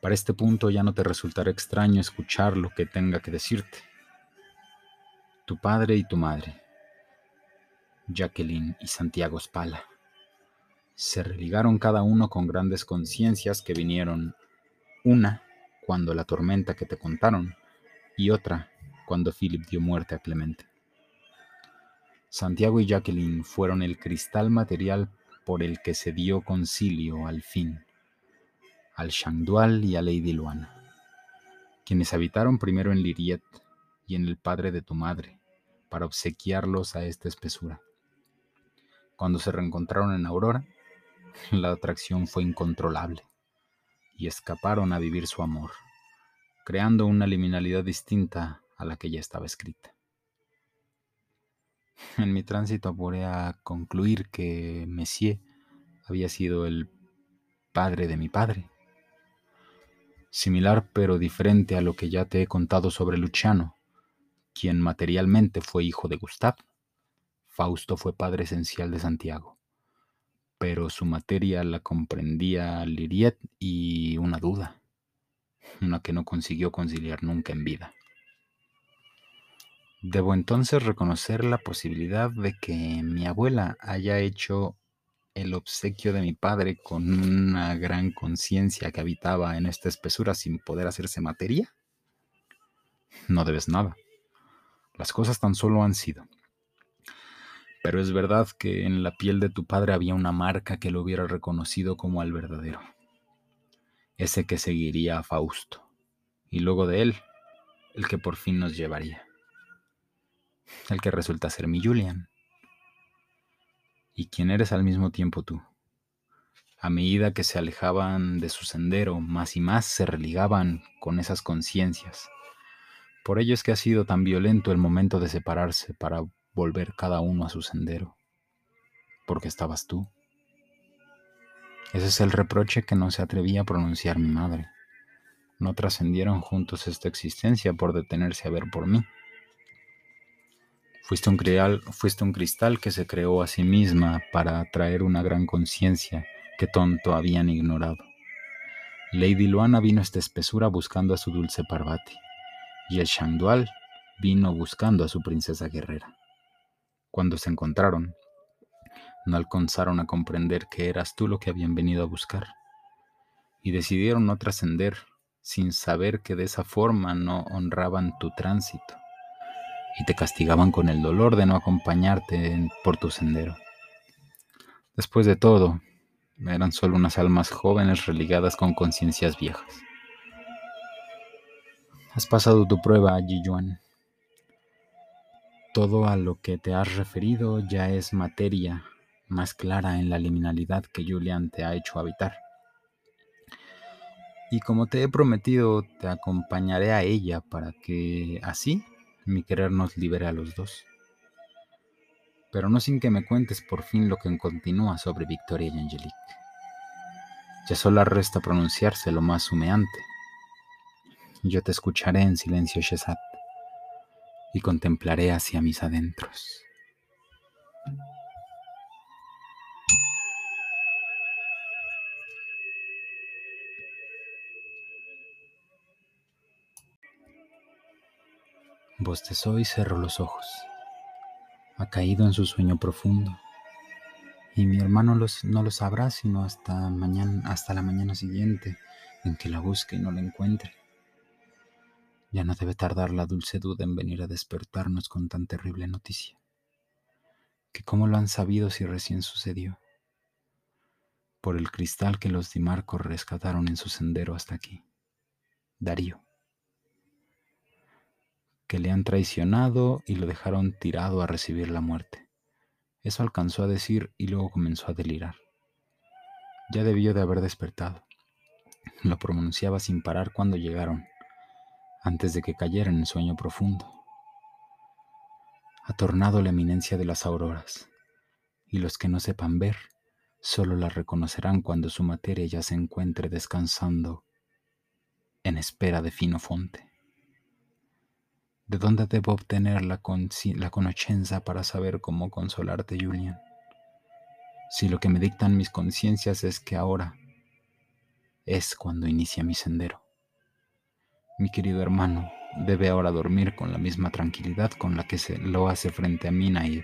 Para este punto ya no te resultará extraño escuchar lo que tenga que decirte. Tu padre y tu madre, Jacqueline y Santiago Spala se religaron cada uno con grandes conciencias que vinieron, una cuando la tormenta que te contaron y otra cuando Philip dio muerte a Clemente. Santiago y Jacqueline fueron el cristal material por el que se dio concilio al fin, al Shangdual y a Lady Luana, quienes habitaron primero en Liriet y en el padre de tu madre, para obsequiarlos a esta espesura. Cuando se reencontraron en Aurora, la atracción fue incontrolable y escaparon a vivir su amor, creando una liminalidad distinta a la que ya estaba escrita. En mi tránsito apuré a concluir que Messier había sido el padre de mi padre. Similar pero diferente a lo que ya te he contado sobre Luciano, quien materialmente fue hijo de Gustav, Fausto fue padre esencial de Santiago pero su materia la comprendía Liriet y una duda, una que no consiguió conciliar nunca en vida. Debo entonces reconocer la posibilidad de que mi abuela haya hecho el obsequio de mi padre con una gran conciencia que habitaba en esta espesura sin poder hacerse materia? No debes nada. Las cosas tan solo han sido. Pero es verdad que en la piel de tu padre había una marca que lo hubiera reconocido como al verdadero. Ese que seguiría a Fausto. Y luego de él, el que por fin nos llevaría. El que resulta ser mi Julian. y quien eres al mismo tiempo tú. A medida que se alejaban de su sendero, más y más se religaban con esas conciencias. Por ello es que ha sido tan violento el momento de separarse para volver cada uno a su sendero. Porque estabas tú. Ese es el reproche que no se atrevía a pronunciar mi madre. No trascendieron juntos esta existencia por detenerse a ver por mí. Fuiste un, fuiste un cristal que se creó a sí misma para atraer una gran conciencia que tonto habían ignorado. Lady Luana vino a esta espesura buscando a su dulce Parvati, y el Shangdual vino buscando a su princesa guerrera. Cuando se encontraron, no alcanzaron a comprender que eras tú lo que habían venido a buscar, y decidieron no trascender sin saber que de esa forma no honraban tu tránsito y te castigaban con el dolor de no acompañarte por tu sendero. Después de todo, eran solo unas almas jóvenes religadas con conciencias viejas. Has pasado tu prueba, Yuan. Todo a lo que te has referido ya es materia más clara en la liminalidad que Julian te ha hecho habitar. Y como te he prometido, te acompañaré a ella para que así mi querer nos libere a los dos. Pero no sin que me cuentes por fin lo que continúa sobre Victoria y Angelique. Ya solo resta pronunciarse lo más humeante. Yo te escucharé en silencio, Shesat, y contemplaré hacia mis adentros. Bostezó y cerró los ojos. Ha caído en su sueño profundo. Y mi hermano no lo sabrá sino hasta mañana, hasta la mañana siguiente, en que la busque y no la encuentre. Ya no debe tardar la dulce duda en venir a despertarnos con tan terrible noticia. Que cómo lo han sabido si recién sucedió. Por el cristal que los Dimarcos rescataron en su sendero hasta aquí. Darío que le han traicionado y lo dejaron tirado a recibir la muerte. Eso alcanzó a decir y luego comenzó a delirar. Ya debió de haber despertado. Lo pronunciaba sin parar cuando llegaron, antes de que cayera en el sueño profundo. Ha tornado la eminencia de las auroras, y los que no sepan ver, solo la reconocerán cuando su materia ya se encuentre descansando en espera de fino fonte. ¿De dónde debo obtener la, la conochenza para saber cómo consolarte, Julian? Si lo que me dictan mis conciencias es que ahora es cuando inicia mi sendero. Mi querido hermano debe ahora dormir con la misma tranquilidad con la que se lo hace frente a mí, Naid,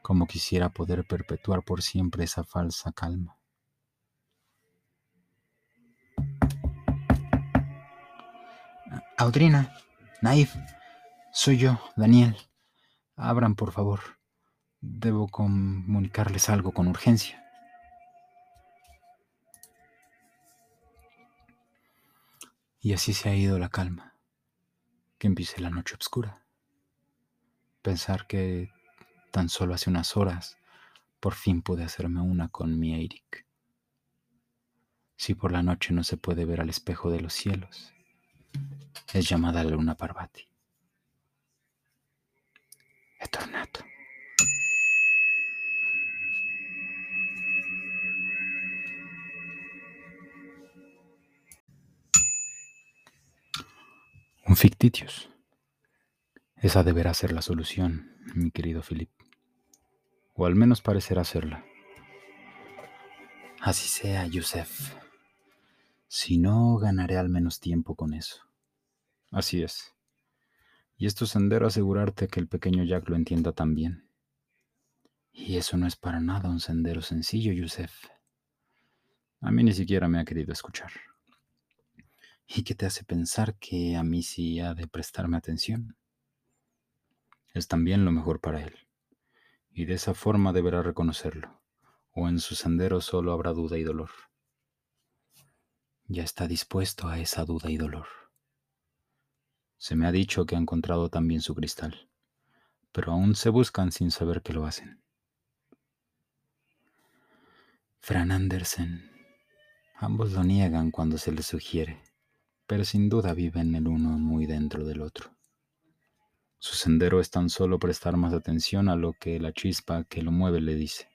como quisiera poder perpetuar por siempre esa falsa calma. Audrina, Naif, soy yo, Daniel. Abran, por favor. Debo comunicarles algo con urgencia. Y así se ha ido la calma, que empiece la noche oscura. Pensar que tan solo hace unas horas por fin pude hacerme una con mi Eric. Si por la noche no se puede ver al espejo de los cielos, es llamada la luna Parvati. È tornato. Un fictitius. Esa deberá ser la solución, mi querido Philip. O al menos parecerá serla. Así sea, Yusef. Si no, ganaré al menos tiempo con eso. Así es. Y es tu sendero asegurarte que el pequeño Jack lo entienda también. Y eso no es para nada un sendero sencillo, Yusef. A mí ni siquiera me ha querido escuchar. ¿Y qué te hace pensar que a mí sí ha de prestarme atención? Es también lo mejor para él. Y de esa forma deberá reconocerlo, o en su sendero solo habrá duda y dolor. Ya está dispuesto a esa duda y dolor. Se me ha dicho que ha encontrado también su cristal, pero aún se buscan sin saber que lo hacen. Fran Andersen. Ambos lo niegan cuando se les sugiere, pero sin duda viven el uno muy dentro del otro. Su sendero es tan solo prestar más atención a lo que la chispa que lo mueve le dice.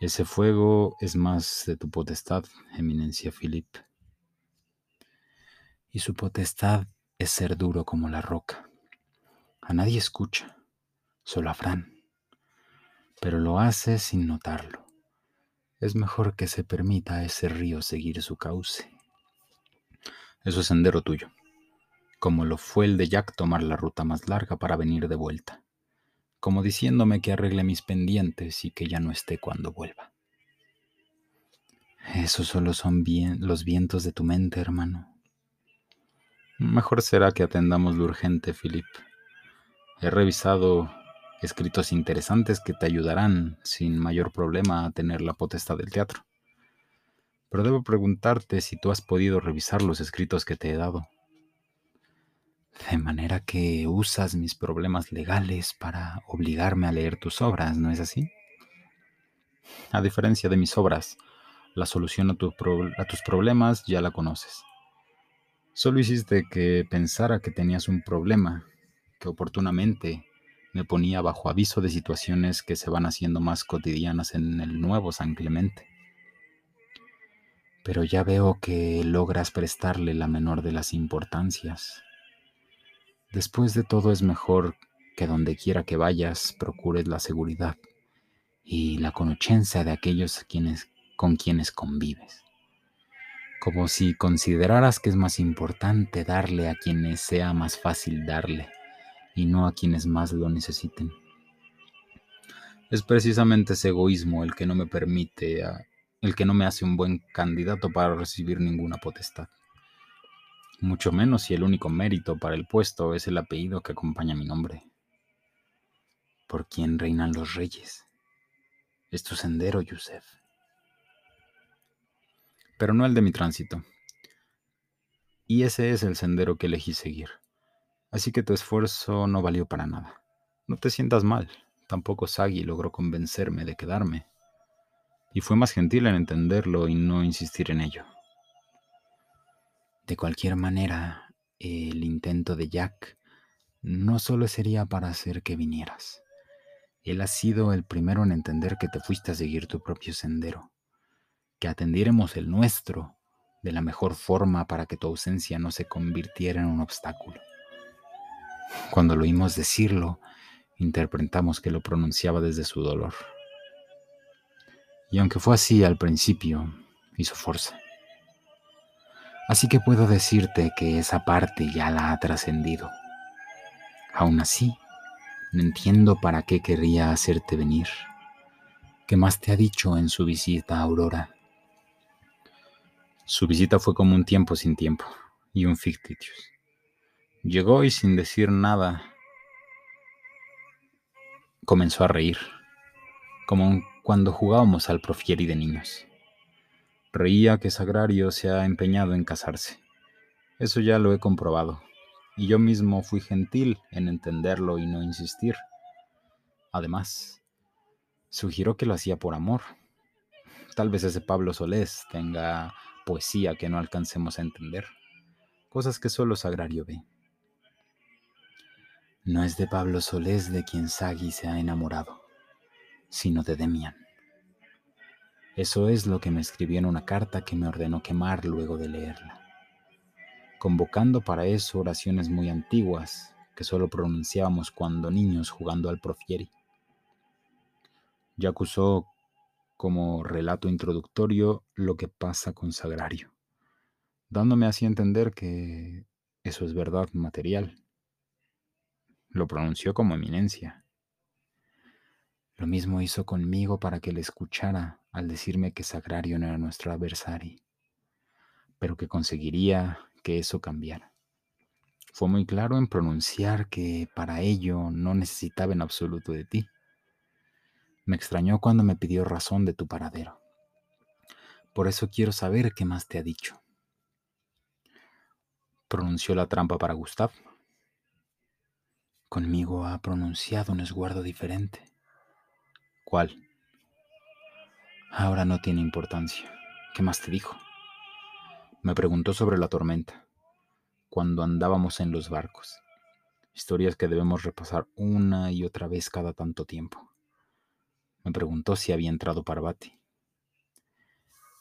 Ese fuego es más de tu potestad, eminencia Philip. Y su potestad es ser duro como la roca. A nadie escucha, solo a Fran. Pero lo hace sin notarlo. Es mejor que se permita a ese río seguir su cauce. Eso es sendero tuyo como lo fue el de Jack tomar la ruta más larga para venir de vuelta, como diciéndome que arregle mis pendientes y que ya no esté cuando vuelva. Esos solo son los vientos de tu mente, hermano. Mejor será que atendamos lo urgente, Philip. He revisado escritos interesantes que te ayudarán sin mayor problema a tener la potestad del teatro. Pero debo preguntarte si tú has podido revisar los escritos que te he dado. De manera que usas mis problemas legales para obligarme a leer tus obras, ¿no es así? A diferencia de mis obras, la solución a, tus problemas ya la conoces. Solo hiciste que pensara que tenías un problema, que oportunamente me ponía bajo aviso de situaciones que se van haciendo más cotidianas en el nuevo San Clemente. Pero ya veo que logras prestarle la menor de las importancias Después de todo es mejor que donde quiera que vayas procures la seguridad y la conocencia de aquellos quienes, con quienes convives. Como si consideraras que es más importante darle a quienes sea más fácil darle y no a quienes más lo necesiten. Es precisamente ese egoísmo el que no me permite, el que no me hace un buen candidato para recibir ninguna potestad mucho menos si el único mérito para el puesto es el apellido que acompaña mi nombre. ¿Por quién reinan los reyes? Es tu sendero, Yusef. Pero no el de mi tránsito. Y ese es el sendero que elegí seguir. Así que tu esfuerzo no valió para nada. No te sientas mal. Tampoco Sagi logró convencerme de quedarme. Y fue más gentil en entenderlo y no insistir en ello. De cualquier manera, el intento de Jack no solo sería para hacer que vinieras. Él ha sido el primero en entender que te fuiste a seguir tu propio sendero, que atendiéramos el nuestro de la mejor forma para que tu ausencia no se convirtiera en un obstáculo. Cuando lo oímos decirlo, interpretamos que lo pronunciaba desde su dolor. Y aunque fue así al principio, hizo fuerza. Así que puedo decirte que esa parte ya la ha trascendido. Aún así, no entiendo para qué querría hacerte venir. ¿Qué más te ha dicho en su visita a Aurora? Su visita fue como un tiempo sin tiempo y un fictitious. Llegó y sin decir nada comenzó a reír, como cuando jugábamos al profieri de niños. Reía que Sagrario se ha empeñado en casarse. Eso ya lo he comprobado, y yo mismo fui gentil en entenderlo y no insistir. Además, sugirió que lo hacía por amor. Tal vez ese Pablo Solés tenga poesía que no alcancemos a entender, cosas que solo Sagrario ve. No es de Pablo Solés de quien Sagi se ha enamorado, sino de Demian. Eso es lo que me escribió en una carta que me ordenó quemar luego de leerla, convocando para eso oraciones muy antiguas que solo pronunciábamos cuando niños jugando al profieri. Ya acusó como relato introductorio lo que pasa con Sagrario, dándome así a entender que eso es verdad material. Lo pronunció como eminencia, lo mismo hizo conmigo para que le escuchara al decirme que Sagrario no era nuestro adversario, pero que conseguiría que eso cambiara. Fue muy claro en pronunciar que para ello no necesitaba en absoluto de ti. Me extrañó cuando me pidió razón de tu paradero. Por eso quiero saber qué más te ha dicho. Pronunció la trampa para Gustav. Conmigo ha pronunciado un esguardo diferente. ¿Cuál? Ahora no tiene importancia. ¿Qué más te dijo? Me preguntó sobre la tormenta, cuando andábamos en los barcos. Historias que debemos repasar una y otra vez cada tanto tiempo. Me preguntó si había entrado Parvati.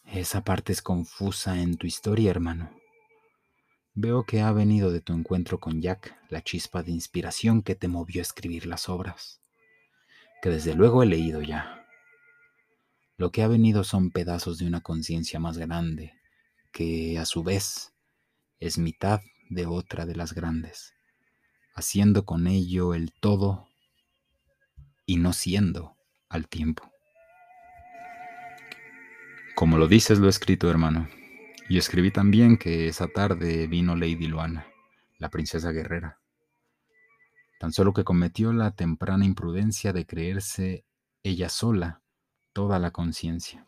Esa parte es confusa en tu historia, hermano. Veo que ha venido de tu encuentro con Jack la chispa de inspiración que te movió a escribir las obras, que desde luego he leído ya. Lo que ha venido son pedazos de una conciencia más grande, que a su vez es mitad de otra de las grandes, haciendo con ello el todo y no siendo al tiempo. Como lo dices, lo he escrito, hermano. Y escribí también que esa tarde vino Lady Luana, la princesa guerrera. Tan solo que cometió la temprana imprudencia de creerse ella sola toda la conciencia.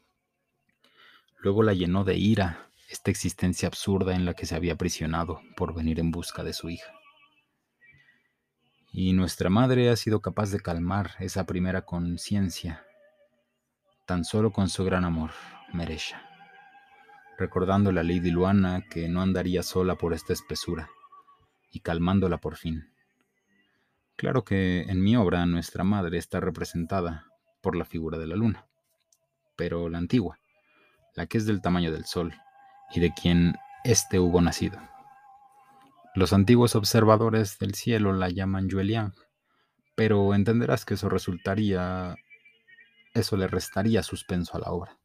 Luego la llenó de ira esta existencia absurda en la que se había aprisionado por venir en busca de su hija. Y nuestra madre ha sido capaz de calmar esa primera conciencia tan solo con su gran amor, Meresha, recordando a Lady Luana que no andaría sola por esta espesura y calmándola por fin. Claro que en mi obra nuestra madre está representada por la figura de la luna, pero la antigua, la que es del tamaño del sol y de quien éste hubo nacido. Los antiguos observadores del cielo la llaman Yueliang, pero entenderás que eso resultaría, eso le restaría suspenso a la obra,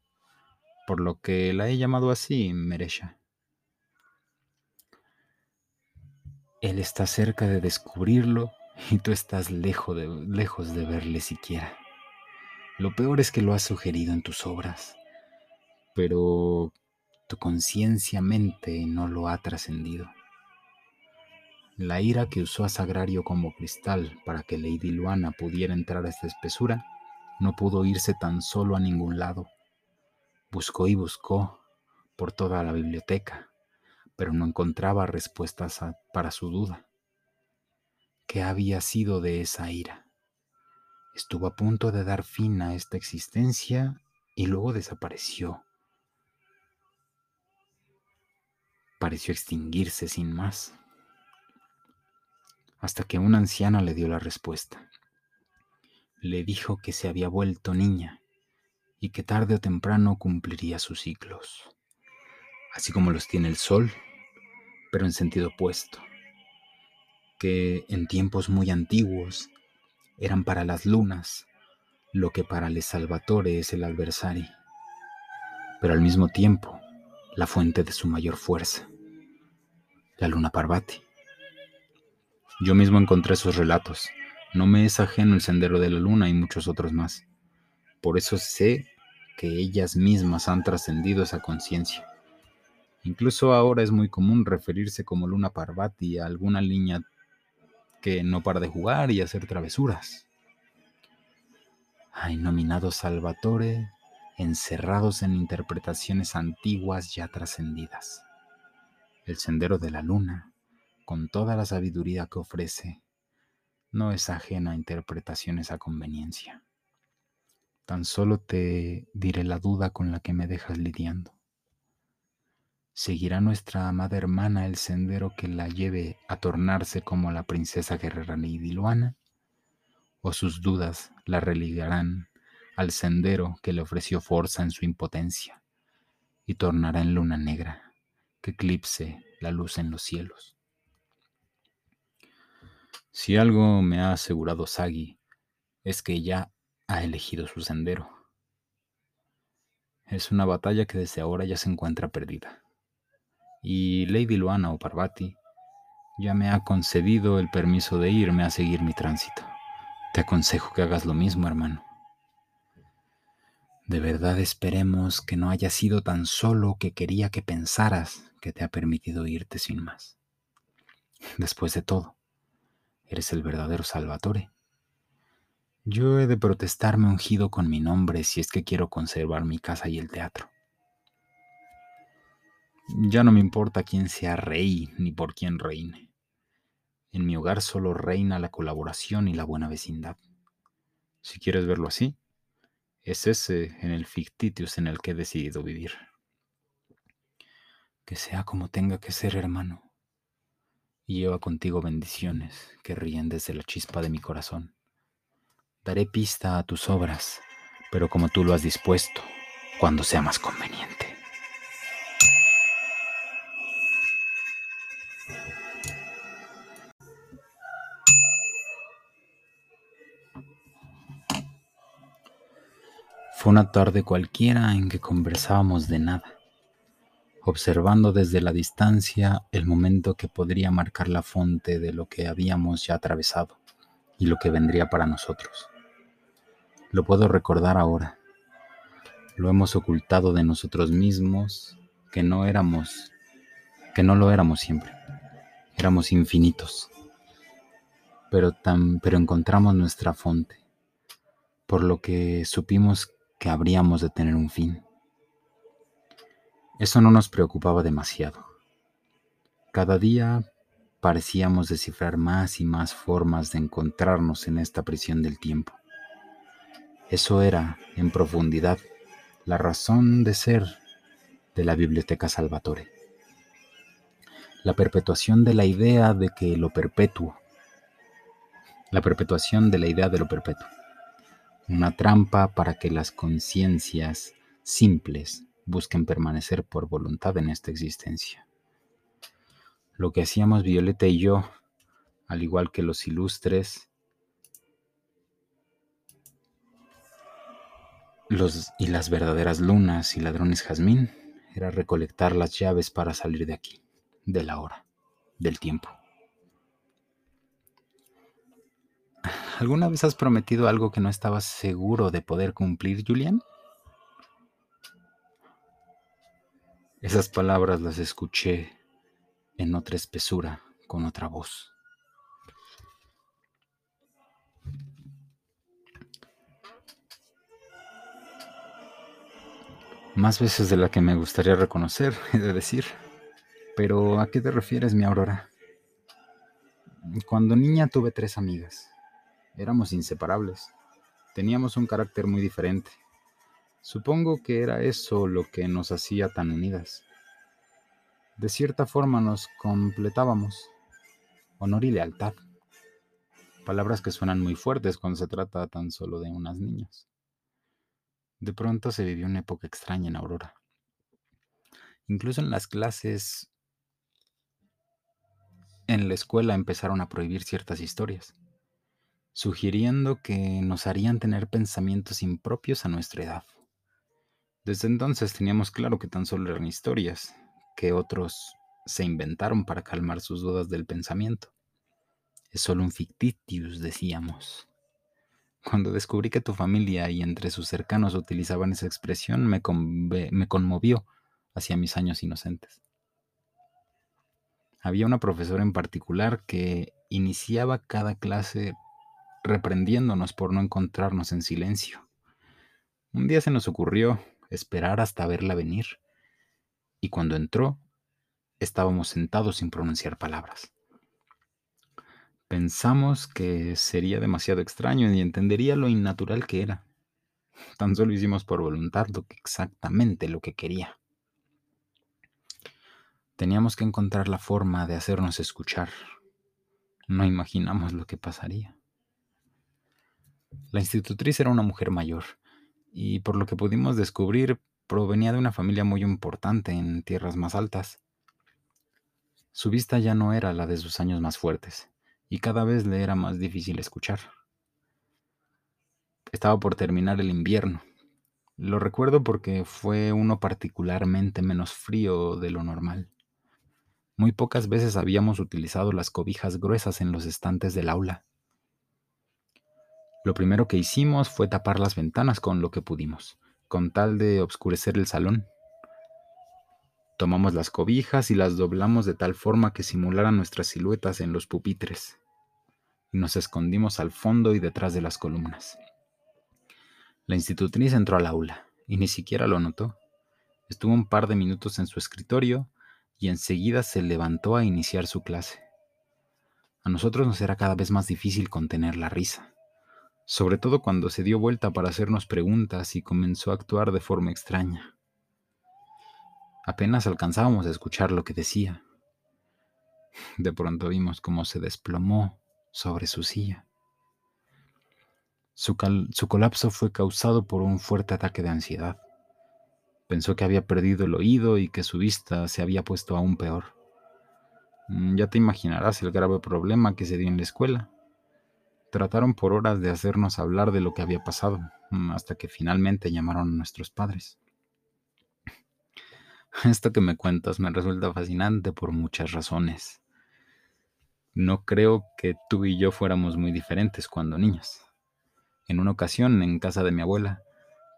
por lo que la he llamado así Meresha. Él está cerca de descubrirlo y tú estás lejos de, lejos de verle siquiera. Lo peor es que lo has sugerido en tus obras, pero tu conciencia mente no lo ha trascendido. La ira que usó a Sagrario como cristal para que Lady Luana pudiera entrar a esta espesura no pudo irse tan solo a ningún lado. Buscó y buscó por toda la biblioteca, pero no encontraba respuestas para su duda. ¿Qué había sido de esa ira? Estuvo a punto de dar fin a esta existencia y luego desapareció. Pareció extinguirse sin más hasta que una anciana le dio la respuesta. Le dijo que se había vuelto niña y que tarde o temprano cumpliría sus ciclos, así como los tiene el sol, pero en sentido opuesto, que en tiempos muy antiguos eran para las lunas lo que para el Salvatore es el adversario, pero al mismo tiempo la fuente de su mayor fuerza, la luna Parvati. Yo mismo encontré esos relatos. No me es ajeno el sendero de la luna y muchos otros más. Por eso sé que ellas mismas han trascendido esa conciencia. Incluso ahora es muy común referirse como Luna Parvati a alguna niña que no para de jugar y hacer travesuras. Hay nominados Salvatore encerrados en interpretaciones antiguas ya trascendidas. El sendero de la luna, con toda la sabiduría que ofrece, no es ajena a interpretaciones a conveniencia. Tan solo te diré la duda con la que me dejas lidiando. ¿Seguirá nuestra amada hermana el sendero que la lleve a tornarse como la princesa guerrera Lady Luana? ¿O sus dudas la religarán al sendero que le ofreció fuerza en su impotencia y tornará en luna negra que eclipse la luz en los cielos? Si algo me ha asegurado Sagi, es que ya ha elegido su sendero. Es una batalla que desde ahora ya se encuentra perdida. Y Lady Luana o Parvati ya me ha concedido el permiso de irme a seguir mi tránsito. Te aconsejo que hagas lo mismo, hermano. De verdad esperemos que no haya sido tan solo que quería que pensaras que te ha permitido irte sin más. Después de todo, eres el verdadero Salvatore. Yo he de protestarme ungido con mi nombre si es que quiero conservar mi casa y el teatro. Ya no me importa quién sea rey ni por quién reine. En mi hogar solo reina la colaboración y la buena vecindad. Si quieres verlo así, Es ese en el fictitius en el que he decidido vivir. Que sea como tenga que ser, hermano. Y lleva contigo bendiciones que ríen desde la chispa de mi corazón. Daré pista a tus obras, pero como tú lo has dispuesto, cuando sea más conveniente. Fue una tarde cualquiera en que conversábamos de nada, observando desde la distancia el momento que podría marcar la fuente de lo que habíamos ya atravesado y lo que vendría para nosotros. Lo puedo recordar ahora. Lo hemos ocultado de nosotros mismos, que no éramos, que no lo éramos siempre. Éramos infinitos. Pero, tan, pero encontramos nuestra fuente, por lo que supimos que habríamos de tener un fin. Eso no nos preocupaba demasiado. Cada día parecíamos descifrar más y más formas de encontrarnos en esta prisión del tiempo. Eso era, en profundidad, la razón de ser de la Biblioteca Salvatore. La perpetuación de la idea de que lo perpetuo, la perpetuación de la idea de lo perpetuo una trampa para que las conciencias simples busquen permanecer por voluntad en esta existencia. Lo que hacíamos Violeta y yo, al igual que los ilustres, los y las verdaderas lunas y ladrones jazmín, era recolectar las llaves para salir de aquí, de la hora, del tiempo. ¿Alguna vez has prometido algo que no estabas seguro de poder cumplir, Julián? Esas palabras las escuché en otra espesura, con otra voz. Más veces de la que me gustaría reconocer, he de decir. Pero ¿a qué te refieres, mi Aurora? Cuando niña tuve tres amigas. Éramos inseparables. Teníamos un carácter muy diferente. Supongo que era eso lo que nos hacía tan unidas. De cierta forma nos completábamos. Honor y lealtad. Palabras que suenan muy fuertes cuando se trata tan solo de unas niñas. De pronto se vivió una época extraña en Aurora. Incluso en las clases, en la escuela empezaron a prohibir ciertas historias sugiriendo que nos harían tener pensamientos impropios a nuestra edad. Desde entonces teníamos claro que tan solo eran historias, que otros se inventaron para calmar sus dudas del pensamiento. Es solo un fictitius, decíamos. Cuando descubrí que tu familia y entre sus cercanos utilizaban esa expresión, me, me conmovió hacia mis años inocentes. Había una profesora en particular que iniciaba cada clase reprendiéndonos por no encontrarnos en silencio. Un día se nos ocurrió esperar hasta verla venir, y cuando entró, estábamos sentados sin pronunciar palabras. Pensamos que sería demasiado extraño y entendería lo innatural que era. Tan solo hicimos por voluntad lo que exactamente lo que quería. Teníamos que encontrar la forma de hacernos escuchar. No imaginamos lo que pasaría. La institutriz era una mujer mayor y por lo que pudimos descubrir provenía de una familia muy importante en tierras más altas. Su vista ya no era la de sus años más fuertes y cada vez le era más difícil escuchar. Estaba por terminar el invierno. Lo recuerdo porque fue uno particularmente menos frío de lo normal. Muy pocas veces habíamos utilizado las cobijas gruesas en los estantes del aula. Lo primero que hicimos fue tapar las ventanas con lo que pudimos, con tal de obscurecer el salón. Tomamos las cobijas y las doblamos de tal forma que simularan nuestras siluetas en los pupitres, nos escondimos al fondo y detrás de las columnas. La institutriz entró al aula, y ni siquiera lo notó. Estuvo un par de minutos en su escritorio y enseguida se levantó a iniciar su clase. A nosotros nos era cada vez más difícil contener la risa. Sobre todo cuando se dio vuelta para hacernos preguntas y comenzó a actuar de forma extraña. Apenas alcanzábamos a escuchar lo que decía. De pronto vimos cómo se desplomó sobre su silla. Su, colapso fue causado por un fuerte ataque de ansiedad. Pensó que había perdido el oído y que su vista se había puesto aún peor. Mm, ya te imaginarás el grave problema que se dio en la escuela. Trataron por horas de hacernos hablar de lo que había pasado, mm, hasta que finalmente llamaron a nuestros padres. Esto que me cuentas me resulta fascinante por muchas razones. No creo que tú y yo fuéramos muy diferentes cuando niños. En una ocasión, en casa de mi abuela,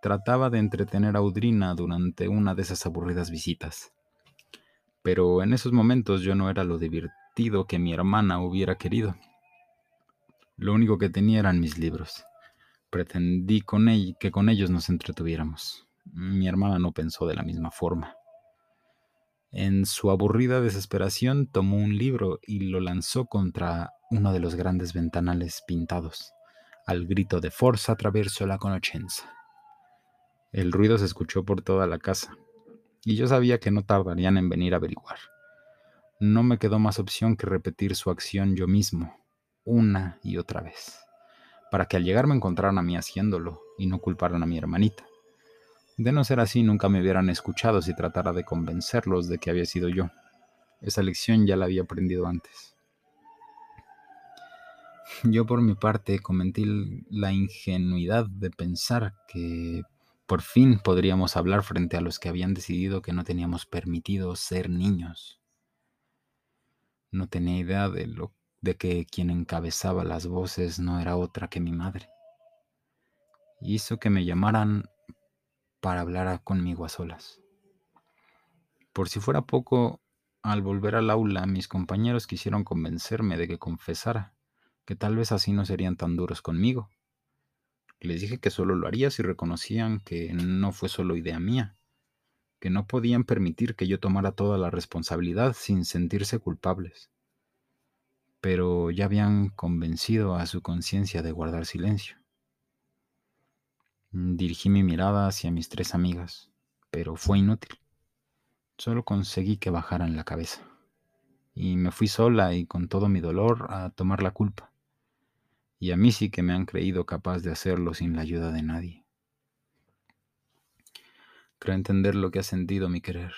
trataba de entretener a Audrina durante una de esas aburridas visitas. Pero en esos momentos yo no era lo divertido que mi hermana hubiera querido. Lo único que tenía eran mis libros. Pretendí con que con ellos nos entretuviéramos. Mi hermana no pensó de la misma forma. En su aburrida desesperación tomó un libro y lo lanzó contra uno de los grandes ventanales pintados, al grito de Forza attraverso la conoscenza. El ruido se escuchó por toda la casa, y yo sabía que no tardarían en venir a averiguar. No me quedó más opción que repetir su acción yo mismo, una y otra vez, para que al llegar me encontraran a mí haciéndolo y no culparan a mi hermanita. De no ser así, nunca me hubieran escuchado si tratara de convencerlos de que había sido yo. Esa lección ya la había aprendido antes. Yo por mi parte cometí la ingenuidad de pensar que por fin podríamos hablar frente a los que habían decidido que no teníamos permitido ser niños. No tenía idea de lo de que quien encabezaba las voces no era otra que mi madre. Hizo que me llamaran para hablar conmigo a solas. Por si fuera poco, al volver al aula, mis compañeros quisieron convencerme de que confesara, que tal vez así no serían tan duros conmigo. Les dije que solo lo haría si reconocían que no fue solo idea mía, que no podían permitir que yo tomara toda la responsabilidad sin sentirse culpables pero ya habían convencido a su conciencia de guardar silencio. Dirigí mi mirada hacia mis tres amigas, pero fue inútil. Solo conseguí que bajaran la cabeza. Y me fui sola y con todo mi dolor a tomar la culpa. Y a mí sí que me han creído capaz de hacerlo sin la ayuda de nadie. Creo entender lo que ha sentido mi querer.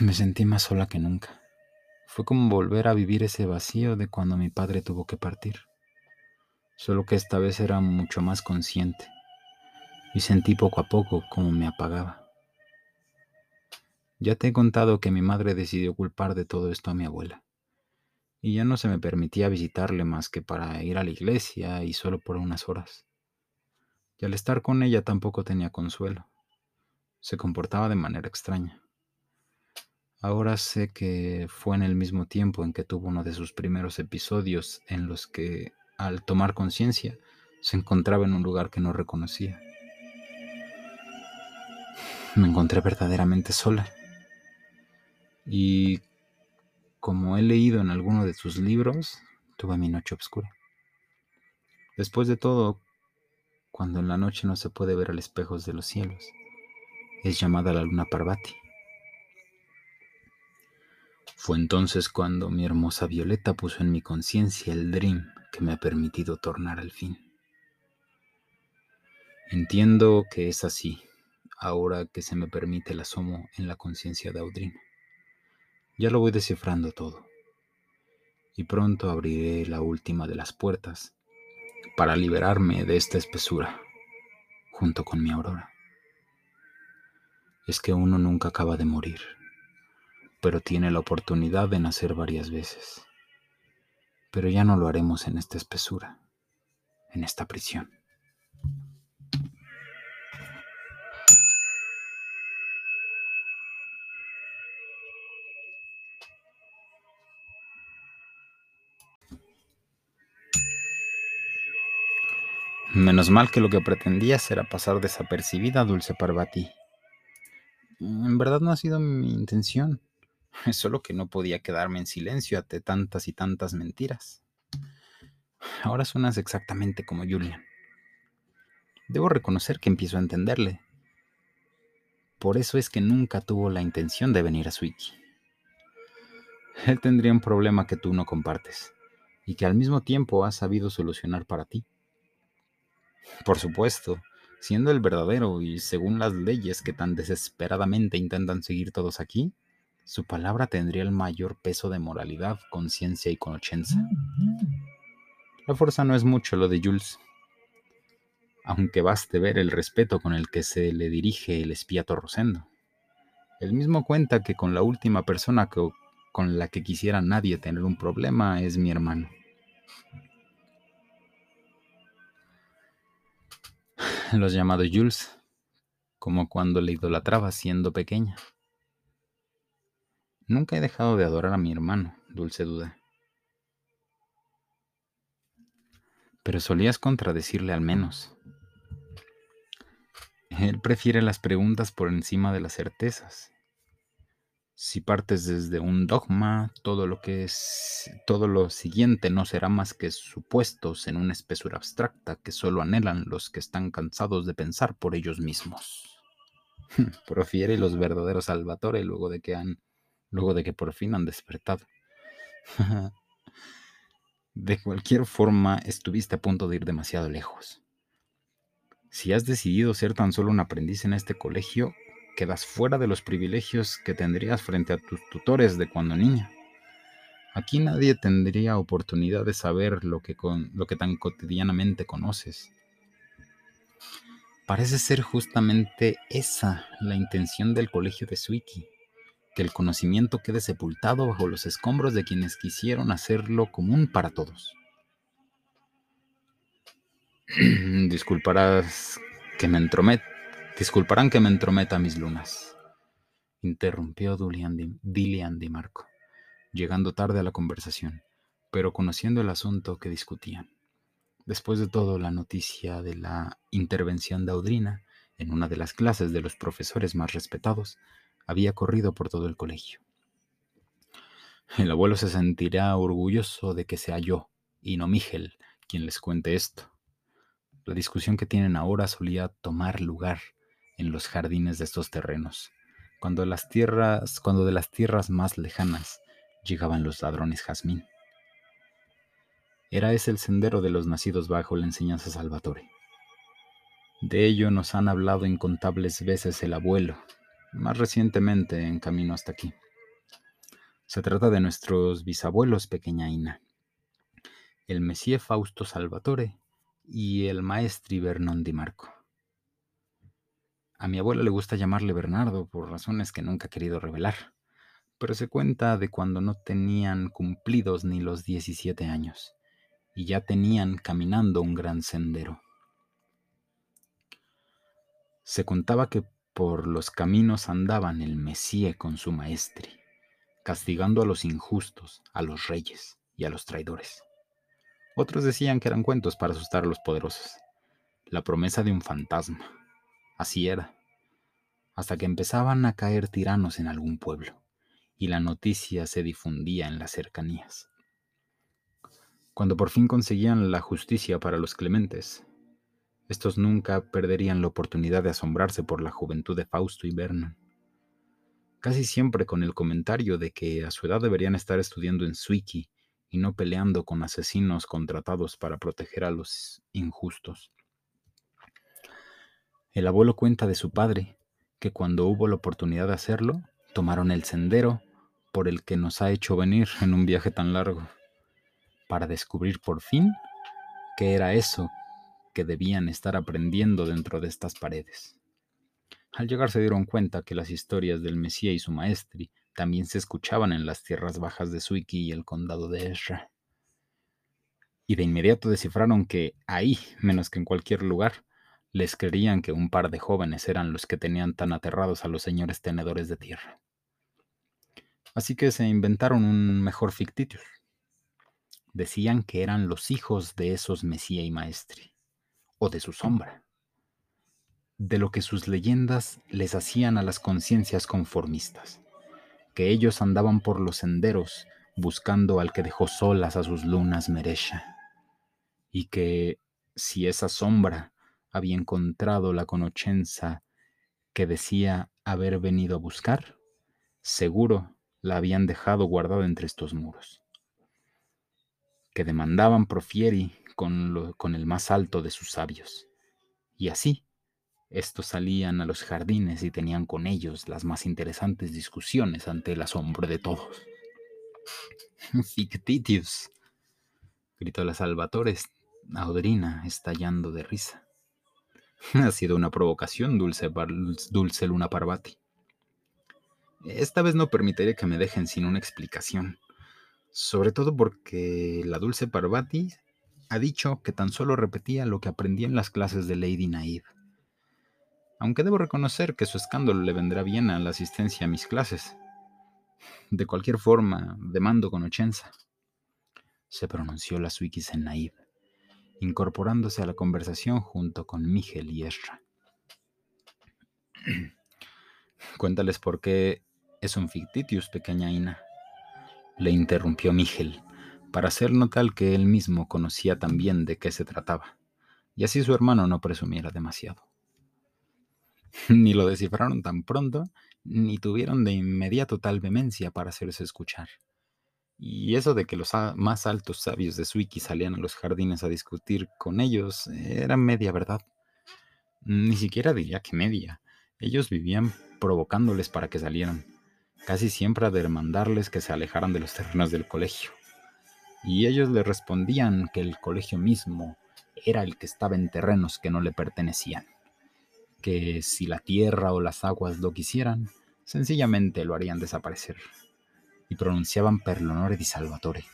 Me sentí más sola que nunca. Fue como volver a vivir ese vacío de cuando mi padre tuvo que partir. Solo que esta vez era mucho más consciente y sentí poco a poco cómo me apagaba. Ya te he contado que mi madre decidió culpar de todo esto a mi abuela, y ya no se me permitía visitarle más que para ir a la iglesia y solo por unas horas. Y al estar con ella tampoco tenía consuelo. Se comportaba de manera extraña. Ahora sé que fue en el mismo tiempo en que tuvo uno de sus primeros episodios en los que, al tomar conciencia, se encontraba en un lugar que no reconocía. Me encontré verdaderamente sola. Y como he leído en alguno de sus libros, tuve mi noche oscura. Después de todo, cuando en la noche no se puede ver al espejos de los cielos, es llamada la luna Parvati. Fue entonces cuando mi hermosa Violeta puso en mi conciencia el dream que me ha permitido tornar al fin. Entiendo que es así, ahora que se me permite el asomo en la conciencia de Audrina. Ya lo voy descifrando todo. Y pronto abriré la última de las puertas para liberarme de esta espesura, junto con mi aurora. Es que uno nunca acaba de morir pero tiene la oportunidad de nacer varias veces. Pero ya no lo haremos en esta espesura, en esta prisión. Menos mal que lo que pretendías era pasar desapercibida, Dulce Parvati. En verdad no ha sido mi intención. Solo que no podía quedarme en silencio ante tantas y tantas mentiras. Ahora suenas exactamente como Julian. Debo reconocer que empiezo a entenderle. Por eso es que nunca tuvo la intención de venir a Swiki. Él tendría un problema que tú no compartes y que al mismo tiempo has sabido solucionar para ti. Por supuesto, siendo el verdadero y según las leyes que tan desesperadamente intentan seguir todos aquí, su palabra tendría el mayor peso de moralidad, conciencia y conochenza. La fuerza no es mucho lo de Jules, aunque baste ver el respeto con el que se le dirige el espía Torrosendo. Él mismo cuenta que con la última persona que, con la que quisiera nadie tener un problema es mi hermano. Los llamados Jules, como cuando le idolatraba siendo pequeña. Nunca he dejado de adorar a mi hermano, dulce duda. Pero solías contradecirle al menos. Él prefiere las preguntas por encima de las certezas. Si partes desde un dogma, todo lo que es todo lo siguiente no será más que supuestos en una espesura abstracta que solo anhelan los que están cansados de pensar por ellos mismos. Profiere los verdaderos Salvatore luego de que han luego de que por fin han despertado. de cualquier forma, estuviste a punto de ir demasiado lejos. Si has decidido ser tan solo un aprendiz en este colegio, quedas fuera de los privilegios que tendrías frente a tus tutores de cuando niña. Aquí nadie tendría oportunidad de saber lo que, con, lo que tan cotidianamente conoces. Parece ser justamente esa la intención del colegio de Suiki que el conocimiento quede sepultado bajo los escombros de quienes quisieron hacerlo común para todos. Disculparás que me entromet, disculparán que me entrometa mis lunas, interrumpió Dilian Di Marco, llegando tarde a la conversación, pero conociendo el asunto que discutían. Después de todo, la noticia de la intervención de Audrina en una de las clases de los profesores más respetados había corrido por todo el colegio. El abuelo se sentirá orgulloso de que sea yo, y no Miguel, quien les cuente esto. La discusión que tienen ahora solía tomar lugar en los jardines de estos terrenos, cuando, las tierras, cuando de las tierras más lejanas llegaban los ladrones jazmín. Era ese el sendero de los nacidos bajo la enseñanza Salvatore. De ello nos han hablado incontables veces el abuelo, más recientemente en camino hasta aquí. Se trata de nuestros bisabuelos Pequeña Ina, el Messie Fausto Salvatore y el Maestri Vernon Di Marco. A mi abuelo le gusta llamarle Bernardo por razones que nunca ha querido revelar, pero se cuenta de cuando no tenían cumplidos ni los 17 años y ya tenían caminando un gran sendero. Se contaba que por los caminos andaban el Mesías con su maestre, castigando a los injustos, a los reyes y a los traidores. Otros decían que eran cuentos para asustar a los poderosos. La promesa de un fantasma. Así era. Hasta que empezaban a caer tiranos en algún pueblo, y la noticia se difundía en las cercanías. Cuando por fin conseguían la justicia para los clementes, estos nunca perderían la oportunidad de asombrarse por la juventud de Fausto y Vernon. Casi siempre con el comentario de que a su edad deberían estar estudiando en Suiki y no peleando con asesinos contratados para proteger a los injustos. El abuelo cuenta de su padre que cuando hubo la oportunidad de hacerlo, tomaron el sendero por el que nos ha hecho venir en un viaje tan largo, para descubrir por fin qué era eso que debían estar aprendiendo dentro de estas paredes. Al llegar se dieron cuenta que las historias del Mesías y su maestri también se escuchaban en las tierras bajas de Suiki y el condado de Esra. Y de inmediato descifraron que ahí, menos que en cualquier lugar, les creían que un par de jóvenes eran los que tenían tan aterrados a los señores tenedores de tierra. Así que se inventaron un mejor fictitius. Decían que eran los hijos de esos Mesía y Maestri o de su sombra, de lo que sus leyendas les hacían a las conciencias conformistas, que ellos andaban por los senderos buscando al que dejó solas a sus lunas Meresha, y que si esa sombra había encontrado la conochenza que decía haber venido a buscar, seguro la habían dejado guardada entre estos muros, que demandaban profieri con, el más alto de sus sabios. Y así, estos salían a los jardines y tenían con ellos las más interesantes discusiones ante el asombro de todos. Fictitius, gritó la Salvatore, Audrina, estallando de risa. Ha sido una provocación, dulce, dulce Luna Parvati. Esta vez no permitiré que me dejen sin una explicación. Sobre todo porque la dulce Parvati ha dicho que tan solo repetía lo que aprendí en las clases de Lady Naive. Aunque debo reconocer que su escándalo le vendrá bien a la asistencia a mis clases. De cualquier forma, demando con ochenza. Se pronunció la Suikis en Naive incorporándose a la conversación junto con Miguel y Esra. Cuéntales por qué es un fictitius, pequeña Ina. Le interrumpió Miguel, para hacer notar que él mismo conocía también de qué se trataba, y así su hermano no presumiera demasiado. ni lo descifraron tan pronto, ni tuvieron de inmediato tal vehemencia para hacerse escuchar. Y eso de que los más altos sabios de Suiki salían a los jardines a discutir con ellos era media verdad. Ni siquiera diría que media. Ellos vivían provocándoles para que salieran, casi siempre a demandarles que se alejaran de los terrenos del colegio. Y ellos le respondían que el colegio mismo era el que estaba en terrenos que no le pertenecían, que si la tierra o las aguas lo quisieran, sencillamente lo harían desaparecer y pronunciaban per l'onore di Salvatore,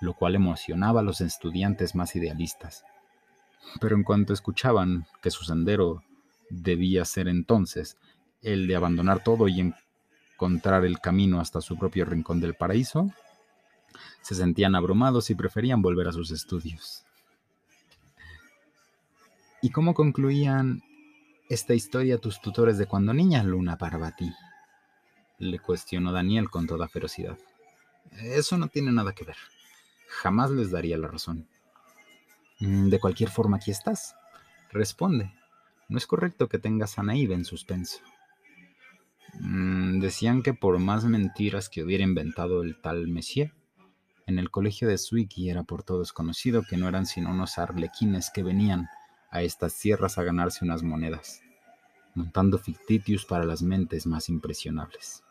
lo cual emocionaba a los estudiantes más idealistas. Pero en cuanto escuchaban que su sendero debía ser entonces el de abandonar todo y encontrar el camino hasta su propio rincón del paraíso, se sentían abrumados y preferían volver a sus estudios. ¿Y cómo concluían esta historia tus tutores de cuando niña, Luna Parvati? le cuestionó Daniel con toda ferocidad. Eso no tiene nada que ver. Jamás les daría la razón. Mm, de cualquier forma, aquí estás. Responde. No es correcto que tengas a Naive en suspenso. Mm, decían que por más mentiras que hubiera inventado el tal Messier, en el colegio de Suiki era por todos conocido que no eran sino unos arlequines que venían a estas tierras a ganarse unas monedas, montando fictitius para las mentes más impresionables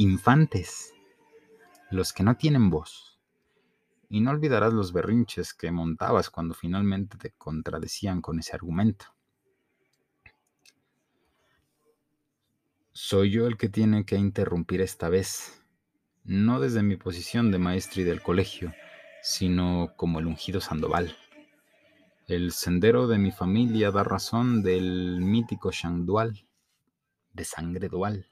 infantes, los que no tienen voz. Y no olvidarás los berrinches que montabas cuando finalmente te contradecían con ese argumento. Soy yo el que tiene que interrumpir esta vez, no desde mi posición de maestro y del colegio, sino como el ungido Sandoval. El sendero de mi familia da razón del mítico Dual, de sangre dual.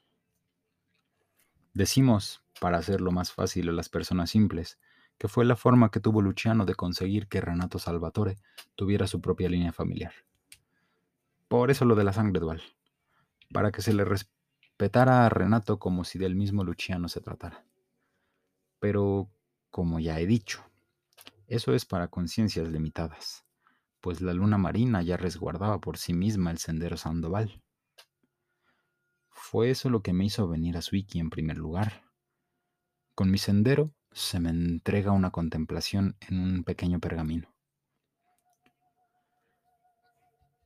Decimos, para hacerlo más fácil a las personas simples, que fue la forma que tuvo Luciano de conseguir que Renato Salvatore tuviera su propia línea familiar. Por eso lo de la sangre dual, para que se le respetara a Renato como si del mismo Luciano se tratara. Pero, como ya he dicho, eso es para conciencias limitadas, pues la luna marina ya resguardaba por sí misma el sendero Sandoval. Fue eso lo que me hizo venir a Suiki en primer lugar. Con mi sendero se me entrega una contemplación en un pequeño pergamino.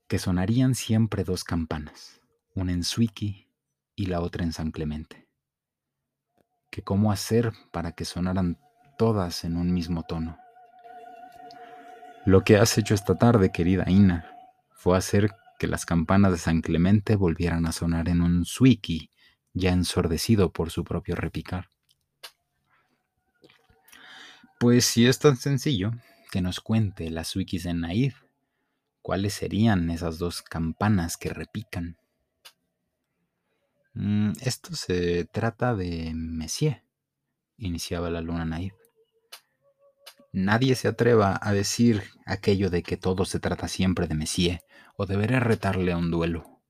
Que sonarían siempre dos campanas, una en Suiki y la otra en San Clemente. Que cómo hacer para que sonaran todas en un mismo tono. Lo que has hecho esta tarde, querida Ina, fue hacer que las campanas de San Clemente volvieran a sonar en un suiki, ya ensordecido por su propio repicar. Pues si es tan sencillo, que nos cuente las suikis en Naif, cuáles serían esas dos campanas que repican. Mm, esto se trata de Messier, iniciaba la luna Naif. Nadie se atreva a decir aquello de que todo se trata siempre de Messier, o deberé retarle a un duelo,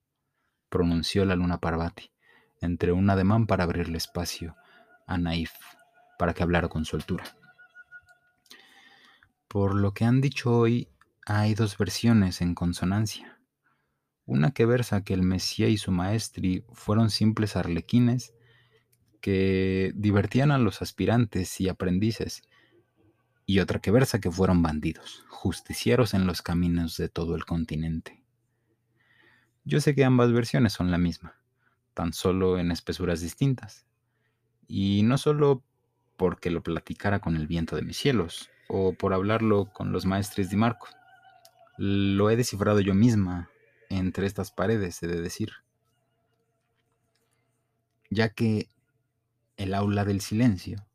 pronunció la luna Parvati, entre un ademán para abrirle espacio a Naif, para que hablara con soltura. Por lo que han dicho hoy, hay dos versiones en consonancia. Una que versa que el Mesía y su maestri fueron simples arlequines que divertían a los aspirantes y aprendices, y otra que versa que fueron bandidos, justicieros en los caminos de todo el continente. Yo sé que ambas versiones son la misma, tan solo en espesuras distintas, y no solo porque lo platicara con el viento de mis cielos, o por hablarlo con los maestres de Marco. Lo he descifrado yo misma entre estas paredes, he de decir. Ya que el aula del silencio,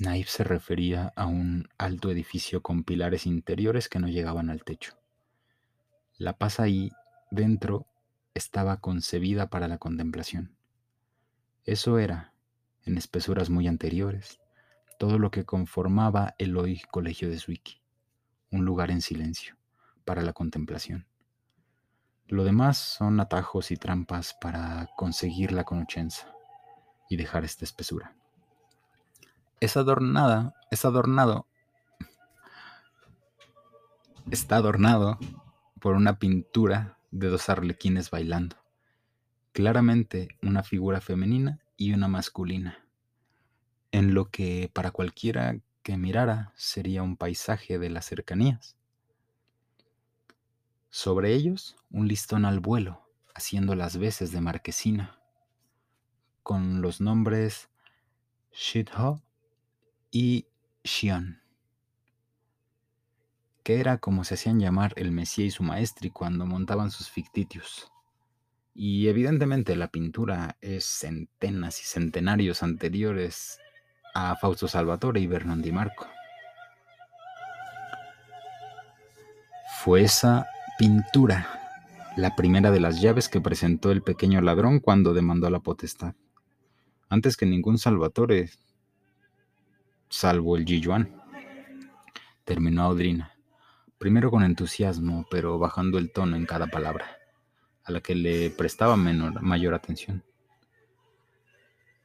Naif se refería a un alto edificio con pilares interiores que no llegaban al techo. La paz ahí dentro estaba concebida para la contemplación. Eso era, en espesuras muy anteriores, todo lo que conformaba el hoy colegio de Suiki, un lugar en silencio, para la contemplación. Lo demás son atajos y trampas para conseguir la conochenza y dejar esta espesura. Es adornada, es adornado, está adornado por una pintura de dos arlequines bailando, claramente una figura femenina y una masculina en lo que para cualquiera que mirara sería un paisaje de las cercanías. Sobre ellos, un listón al vuelo, haciendo las veces de marquesina, con los nombres Shidho y Xion, que era como se hacían llamar el Mesía y su maestri cuando montaban sus fictitios. Y evidentemente la pintura es centenas y centenarios anteriores a Fausto Salvatore y Bernard Di Marco. Fue esa pintura la primera de las llaves que presentó el pequeño ladrón cuando demandó la potestad. Antes que ningún Salvatore, salvo el Gilluan, terminó Audrina, primero con entusiasmo, pero bajando el tono en cada palabra, a la que le prestaba menor, mayor atención.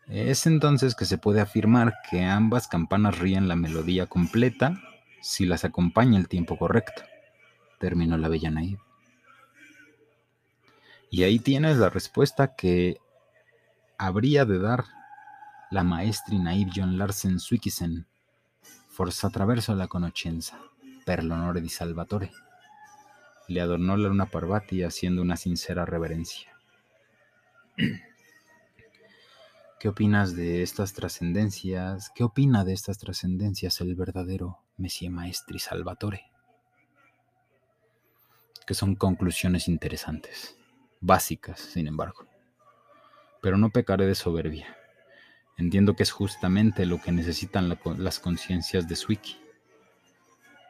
Es entonces que se puede afirmar que ambas campanas ríen la melodía completa si las acompaña el tiempo correcto, terminó la bella Naid. Y ahí tienes la respuesta que habría de dar la maestri Naive John Larsen Swikisen, forza attraverso la conoscenza, per l'onore di Salvatore. Le adornó la luna Parvati haciendo una sincera reverencia. ¿Qué opinas de estas trascendencias? ¿Qué opina de estas trascendencias el verdadero Messie Maestri Salvatore? Que son conclusiones interesantes, básicas, sin embargo. Pero no pecaré de soberbia. Entiendo que es justamente lo que necesitan las conciencias de Swiki.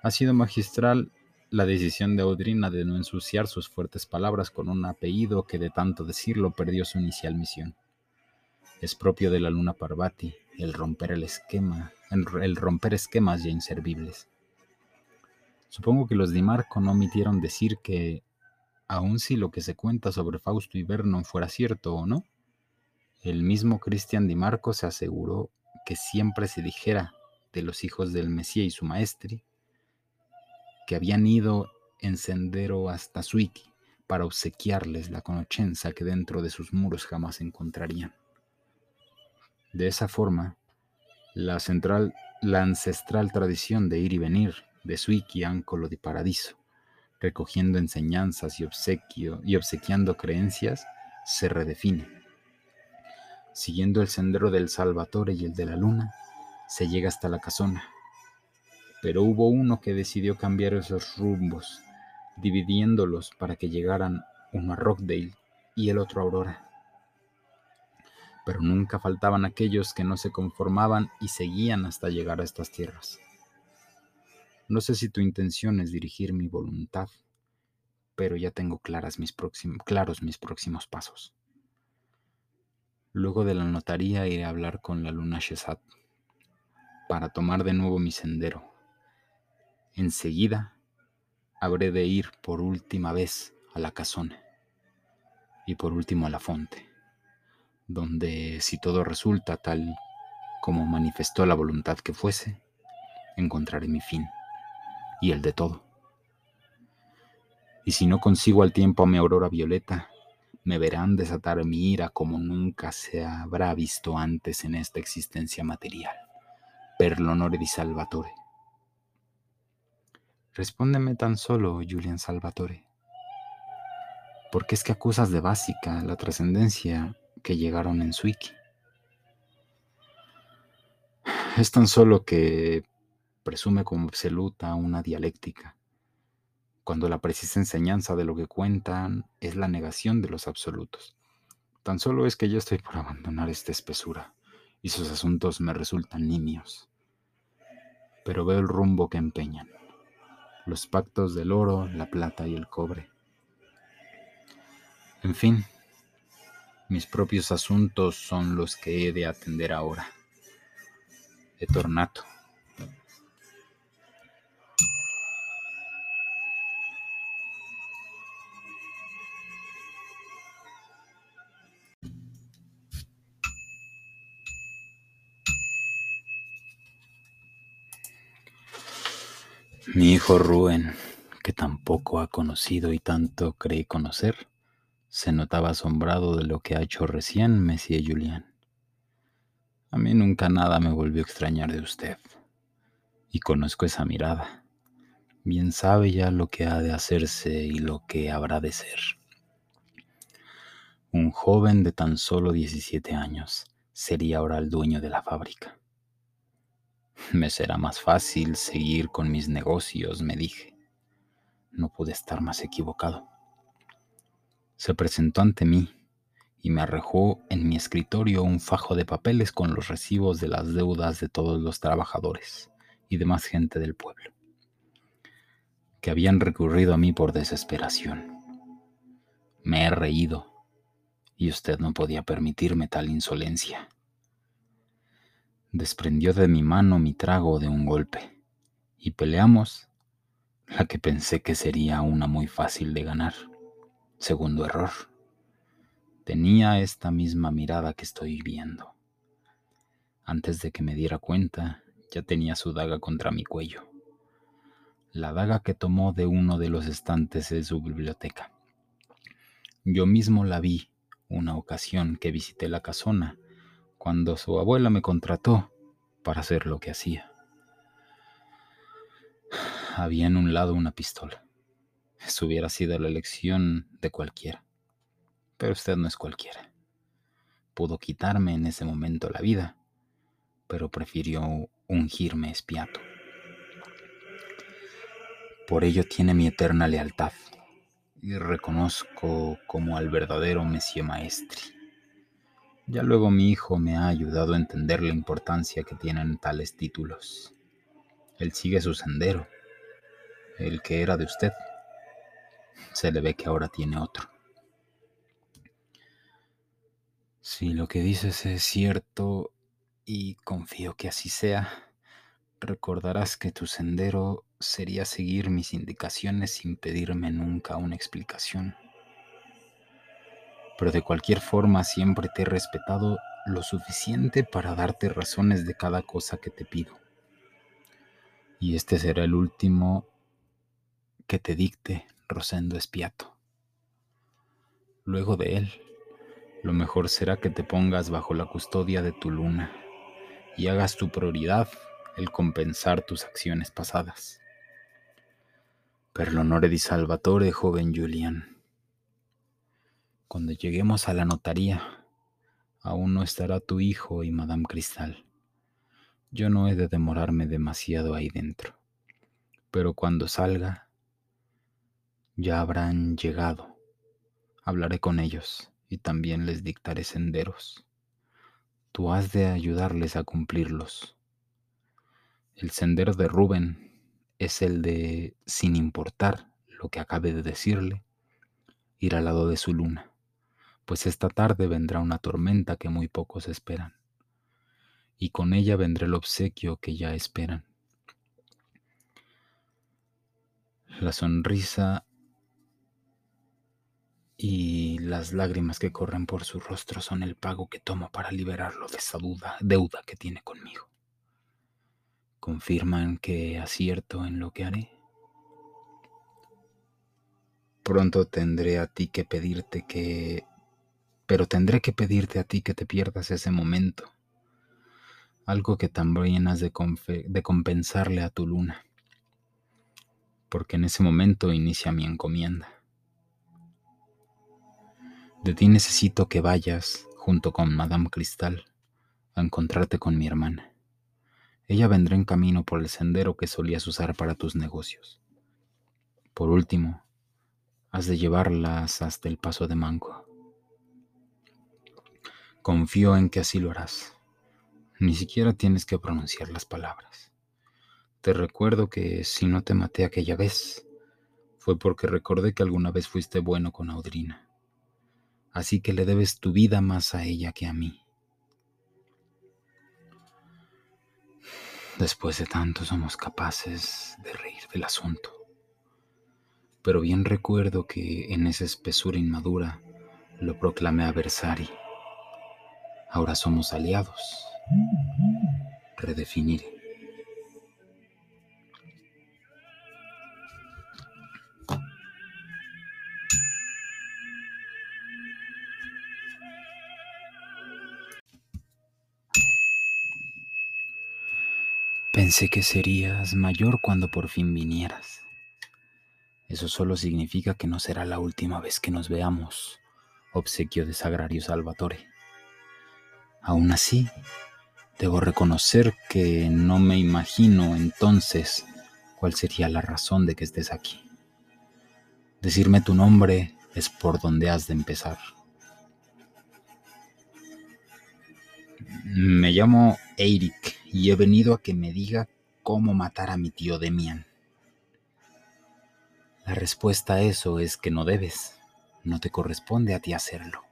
Ha sido magistral la decisión de Audrina de no ensuciar sus fuertes palabras con un apellido que de tanto decirlo perdió su inicial misión. Es propio de la luna Parvati el romper el esquema, el romper esquemas ya inservibles. Supongo que los Di Marco no omitieron decir que, aun si lo que se cuenta sobre Fausto y Vernon fuera cierto o no, el mismo Cristian Di Marco se aseguró que siempre se dijera de los hijos del Mesías y su maestri que habían ido en sendero hasta Suiki para obsequiarles la conochenza que dentro de sus muros jamás encontrarían. De esa forma, la, central, la ancestral tradición de ir y venir de Suiki Áncolo de Paradiso, recogiendo enseñanzas y, obsequio, y obsequiando creencias, se redefine. Siguiendo el sendero del Salvatore y el de la Luna, se llega hasta la casona. Pero hubo uno que decidió cambiar esos rumbos, dividiéndolos para que llegaran uno a Rockdale y el otro a Aurora pero nunca faltaban aquellos que no se conformaban y seguían hasta llegar a estas tierras. No sé si tu intención es dirigir mi voluntad, pero ya tengo claras mis claros mis próximos pasos. Luego de la notaría iré a hablar con la luna Shesat para tomar de nuevo mi sendero. Enseguida habré de ir por última vez a la casona y por último a la fonte donde si todo resulta tal como manifestó la voluntad que fuese, encontraré mi fin y el de todo. Y si no consigo al tiempo a mi aurora violeta, me verán desatar mi ira como nunca se habrá visto antes en esta existencia material. Per l'onore di Salvatore. Respóndeme tan solo, Julian Salvatore. ¿Por qué es que acusas de básica la trascendencia que llegaron en Swiki? Es tan solo que presume como absoluta una dialéctica, cuando la precisa enseñanza de lo que cuentan es la negación de los absolutos. Tan solo es que yo estoy por abandonar esta espesura y sus asuntos me resultan nimios. Pero veo el rumbo que empeñan, los pactos del oro, la plata y el cobre. En fin, mis propios asuntos son los que he de atender ahora. He Mi hijo Rubén, que tampoco ha conocido y tanto cree conocer, se notaba asombrado de lo que ha hecho recién Messie Julián. A mí nunca nada me volvió a extrañar de usted, y conozco esa mirada. Bien sabe ya lo que ha de hacerse y lo que habrá de ser. Un joven de tan solo 17 años sería ahora el dueño de la fábrica. Me será más fácil seguir con mis negocios, me dije. No pude estar más equivocado. Se presentó ante mí y me arrojó en mi escritorio un fajo de papeles con los recibos de las deudas de todos los trabajadores y demás gente del pueblo, que habían recurrido a mí por desesperación. Me he reído y usted no podía permitirme tal insolencia desprendió de mi mano mi trago de un golpe, y peleamos la que pensé que sería una muy fácil de ganar. Segundo error. Tenía esta misma mirada que estoy viendo. Antes de que me diera cuenta, ya tenía su daga contra mi cuello. La daga que tomó de uno de los estantes de su biblioteca. Yo mismo la vi una ocasión que visité la casona cuando su abuela me contrató para hacer lo que hacía. Había en un lado una pistola. Eso hubiera sido la elección de cualquiera. Pero usted no es cualquiera. Pudo quitarme en ese momento la vida, pero prefirió ungirme espiato. Por ello tiene mi eterna lealtad y reconozco como al verdadero Messie Maestri. Ya luego mi hijo me ha ayudado a entender la importancia que tienen tales títulos. Él sigue su sendero, el que era de usted. Se le ve que ahora tiene otro. Si lo que dices es cierto, y confío que así sea, recordarás que tu sendero sería seguir mis indicaciones sin pedirme nunca una explicación pero de cualquier forma siempre te he respetado lo suficiente para darte razones de cada cosa que te pido. Y este será el último que te dicte Rosendo Espiato. Luego de él, lo mejor será que te pongas bajo la custodia de tu luna y hagas tu prioridad el compensar tus acciones pasadas. Per l'onore di Salvatore, joven Julian. Cuando lleguemos a la notaría, aún no estará tu hijo y Madame Cristal. Yo no he de demorarme demasiado ahí dentro, pero cuando salga, ya habrán llegado. Hablaré con ellos y también les dictaré senderos. Tú has de ayudarles a cumplirlos. El sendero de Rubén es el de, sin importar lo que acabe de decirle, ir al lado de su luna pues esta tarde vendrá una tormenta que muy pocos esperan, y con ella vendrá el obsequio que ya esperan. La sonrisa y las lágrimas que corren por su rostro son el pago que tomo para liberarlo de esa duda, deuda que tiene conmigo. ¿Confirman que acierto en lo que haré? Pronto tendré a ti que pedirte que... Pero tendré que pedirte a ti que te pierdas ese momento. Algo que también has de, de compensarle a tu luna. Porque en ese momento inicia mi encomienda. De ti necesito que vayas, junto con Madame Cristal, a encontrarte con mi hermana. Ella vendrá en camino por el sendero que solías usar para tus negocios. Por último, has de llevarlas hasta el paso de Manco. Confío en que así lo harás. Ni siquiera tienes que pronunciar las palabras. Te recuerdo que si no te maté aquella vez, fue porque recordé que alguna vez fuiste bueno con Audrina así que le debes tu vida más a ella que a mí. Después de tanto somos capaces de reír del asunto. Pero bien recuerdo que en esa espesura inmadura lo proclamé a Versari. Ahora somos aliados. Redefiniré. Pensé que serías mayor cuando por fin vinieras. Eso solo significa que no será la última vez que nos veamos, obsequio de Sagrario Salvatore. Aún así, debo reconocer que no me imagino entonces cuál sería la razón de que estés aquí. Decirme tu nombre es por donde has de empezar. Me llamo Eric y he venido a que me diga cómo matar a mi tío Demian. La respuesta a eso es que no debes, no te corresponde a ti hacerlo.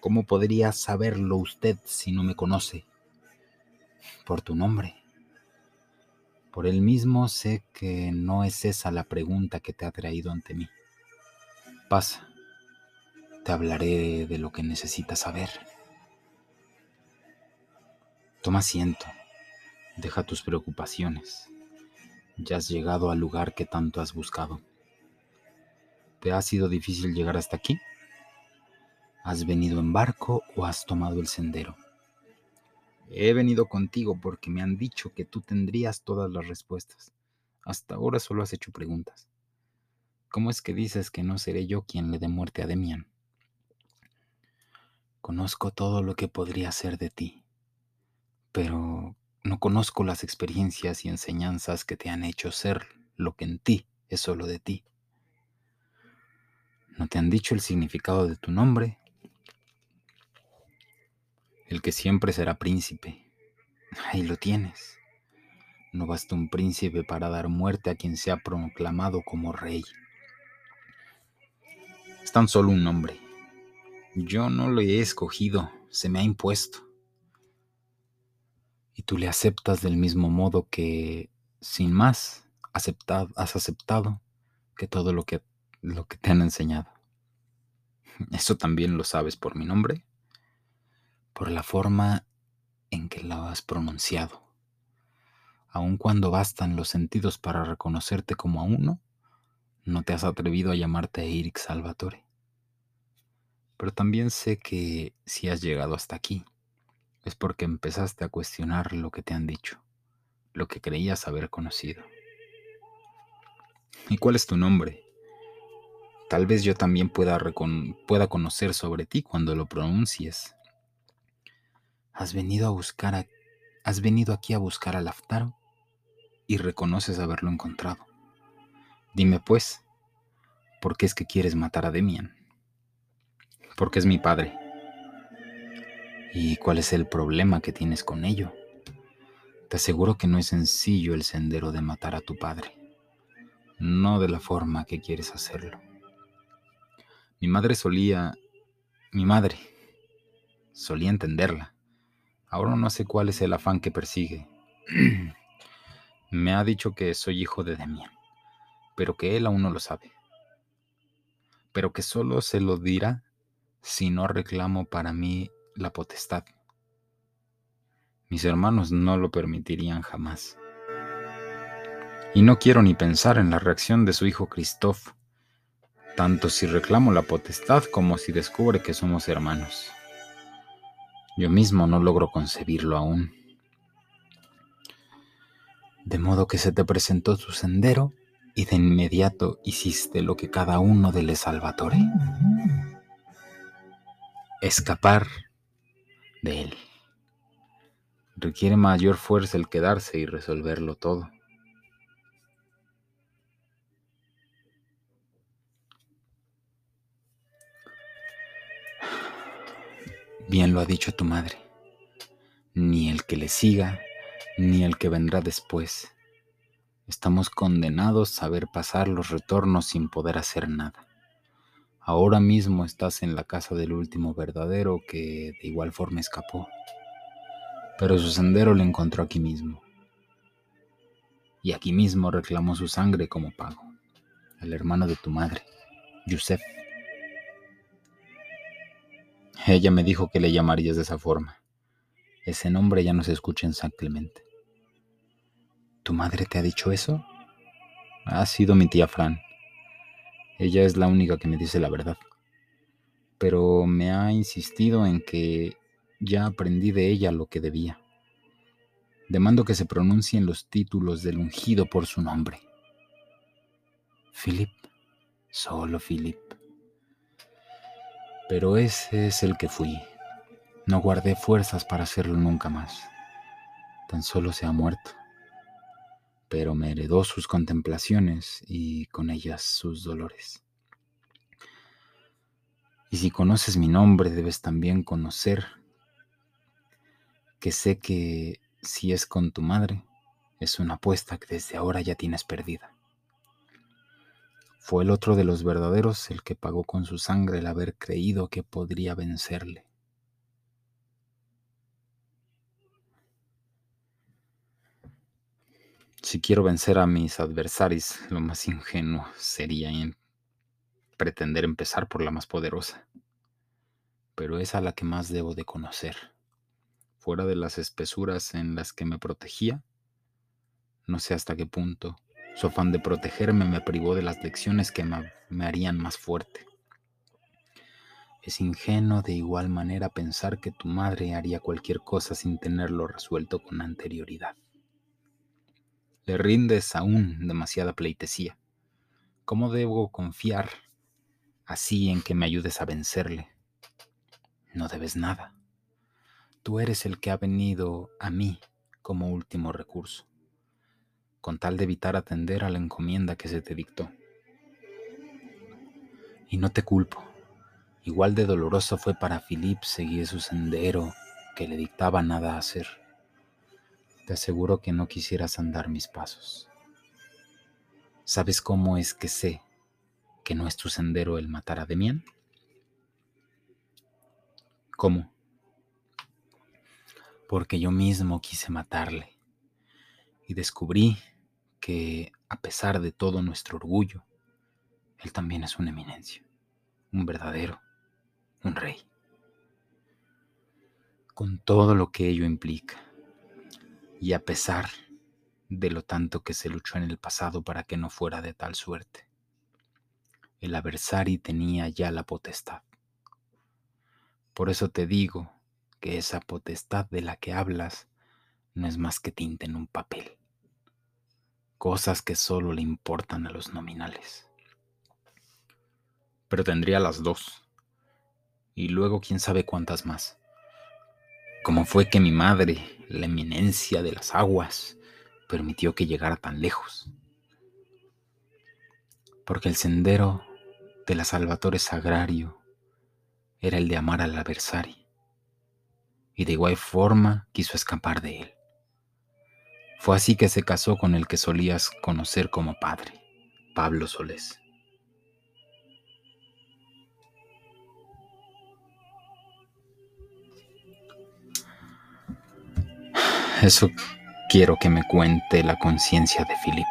¿Cómo podría saberlo usted si no me conoce? Por tu nombre. Por él mismo sé que no es esa la pregunta que te ha traído ante mí. Pasa, te hablaré de lo que necesitas saber. Toma asiento, deja tus preocupaciones. Ya has llegado al lugar que tanto has buscado. ¿Te ha sido difícil llegar hasta aquí? ¿Has venido en barco o has tomado el sendero? He venido contigo porque me han dicho que tú tendrías todas las respuestas. Hasta ahora solo has hecho preguntas. ¿Cómo es que dices que no seré yo quien le dé muerte a Demian? Conozco todo lo que podría ser de ti pero no conozco las experiencias y enseñanzas que te han hecho ser lo que en ti es solo de ti. ¿No te han dicho el significado de tu nombre? El que siempre será príncipe. Ahí lo tienes. No basta un príncipe para dar muerte a quien se ha proclamado como rey. Es tan solo un nombre. Yo no lo he escogido, se me ha impuesto y tú le aceptas del mismo modo que, sin más, aceptado, has aceptado que todo lo que, lo que te han enseñado. ¿Eso también lo sabes por mi nombre? Por la forma en que lo has pronunciado. Aun cuando bastan los sentidos para reconocerte como a uno, no te has atrevido a llamarte Eric Salvatore. Pero también sé que si has llegado hasta aquí, es porque empezaste a cuestionar lo que te han dicho, lo que creías haber conocido. ¿Y cuál es tu nombre? Tal vez yo también pueda, pueda conocer sobre ti cuando lo pronuncies. Has venido a buscar has venido aquí a buscar al Laftaro y reconoces haberlo encontrado. Dime pues, ¿por qué es que quieres matar a Demian? Porque es mi padre ¿Y cuál es el problema que tienes con ello? Te aseguro que no es sencillo el sendero de matar a tu padre, no de la forma que quieres hacerlo. Mi madre solía... Mi madre solía entenderla. Ahora no sé cuál es el afán que persigue. Me ha dicho que soy hijo de Demian, pero que él aún no lo sabe. Pero que solo se lo dirá si no reclamo para mí la potestad. Mis hermanos no lo permitirían jamás. Y no quiero ni pensar en la reacción de su hijo Christoph tanto si reclamo la potestad como si descubre que somos hermanos. Yo mismo no logro concebirlo aún. De modo que se te presentó tu sendero y de inmediato hiciste lo que cada uno de les Salvatore. Escapar de él. Requiere mayor fuerza el quedarse y resolverlo todo. Bien lo ha dicho tu madre. Ni el que le siga, ni el que vendrá después. Estamos condenados a ver pasar los retornos sin poder hacer nada. Ahora mismo estás en la casa del último verdadero que de igual forma escapó, pero su sendero le encontró aquí mismo. Y aquí mismo reclamó su sangre como pago, el hermano de tu madre, Yusef. Ella me dijo que le llamarías de esa forma. Ese nombre ya no se escucha en San Clemente. ¿Tu madre te ha dicho eso? Ha sido mi tía Fran. Ella es la única que me dice la verdad. Pero me ha insistido en que ya aprendí de ella lo que debía. Demando que se pronuncien los títulos del ungido por su nombre. Philip, solo Philip. Pero ese es el que fui. No guardé fuerzas para hacerlo nunca más. Tan solo se ha muerto. Pero me heredó sus contemplaciones y con ellas sus dolores. Y si conoces mi nombre, debes también conocer que sé que si es con tu madre, es una apuesta que desde ahora ya tienes perdida. Fue el otro de los verdaderos el que pagó con su sangre el haber creído que podría vencerle. Si quiero vencer a mis adversarios, lo más ingenuo sería pretender empezar por la más poderosa, pero es a la que más debo de conocer. Fuera de las espesuras en las que me protegía, no sé hasta qué punto su afán de protegerme me privó de las lecciones que me, harían más fuerte. Es ingenuo de igual manera pensar que tu madre haría cualquier cosa sin tenerlo resuelto con anterioridad. Le rindes aún demasiada pleitesía. ¿Cómo debo confiar así en que me ayudes a vencerle? No debes nada. Tú eres el que ha venido a mí como último recurso con tal de evitar atender a la encomienda que se te dictó. Y no te culpo. Igual de doloroso fue para Philip seguir su sendero que le dictaba nada hacer. Te aseguro que no quisieras andar mis pasos. ¿Sabes cómo es que sé que no es tu sendero el matar a Demian? ¿Cómo? Porque yo mismo quise matarle y descubrí que, a pesar de todo nuestro orgullo, Él también es una eminencia, un verdadero, un rey. Con todo lo que ello implica, y a pesar de lo tanto que se luchó en el pasado para que no fuera de tal suerte, el adversario tenía ya la potestad. Por eso te digo que esa potestad de la que hablas no es más que tinta en un papel cosas que solo le importan a los nominales. Pero tendría las dos. Y luego quién sabe cuántas más. ¿Cómo fue que mi madre, la eminencia de las aguas, permitió que llegara tan lejos? Porque el sendero de la Salvatore Sagrario era el de amar al adversario, y de igual forma quiso escapar de él. Fue así que se casó con el que solías conocer como padre, Pablo Solés. Eso quiero que me cuente la conciencia de Philip,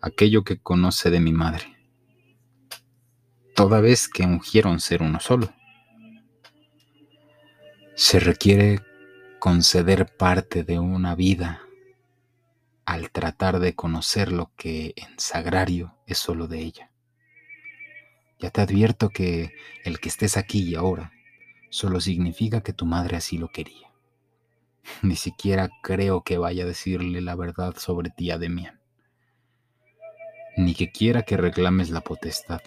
aquello que conoce de mi madre, toda vez que ungieron ser uno solo. Se requiere conceder parte de una vida al tratar de conocer lo que en sagrario es solo de ella. Ya te advierto que el que estés aquí y ahora solo significa que tu madre así lo quería. Ni siquiera creo que vaya a decirle la verdad sobre ti a. Ni que quiera que reclames la potestad.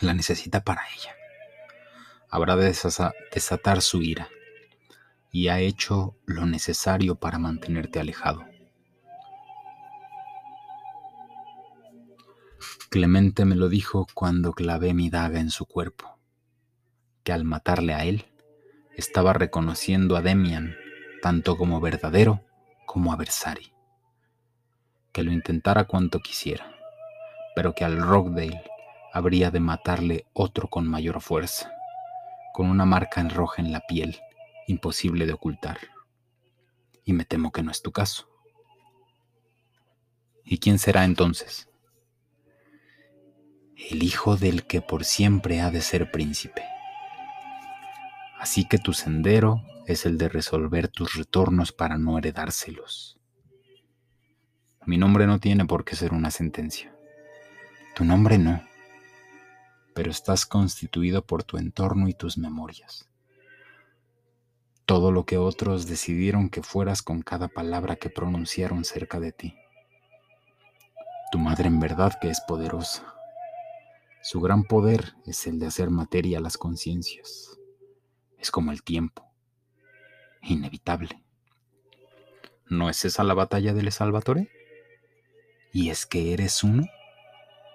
La necesita para ella. Habrá de desatar su ira y ha hecho lo necesario para mantenerte alejado. Clemente me lo dijo cuando clavé mi daga en su cuerpo, que al matarle a él, estaba reconociendo a Demian tanto como verdadero como adversario. Que lo intentara cuanto quisiera, pero que al Rockdale habría de matarle otro con mayor fuerza, con una marca en roja en la piel, imposible de ocultar. Y me temo que no es tu caso. ¿Y quién será entonces? el hijo del que por siempre ha de ser príncipe. Así que tu sendero es el de resolver tus retornos para no heredárselos. Mi nombre no tiene por qué ser una sentencia. Tu nombre no, pero estás constituido por tu entorno y tus memorias. Todo lo que otros decidieron que fueras con cada palabra que pronunciaron cerca de ti. Tu madre en verdad que es poderosa su gran poder es el de hacer materia las conciencias. Es como el tiempo, inevitable. ¿No es esa la batalla del Salvatore? ¿Y es que eres uno?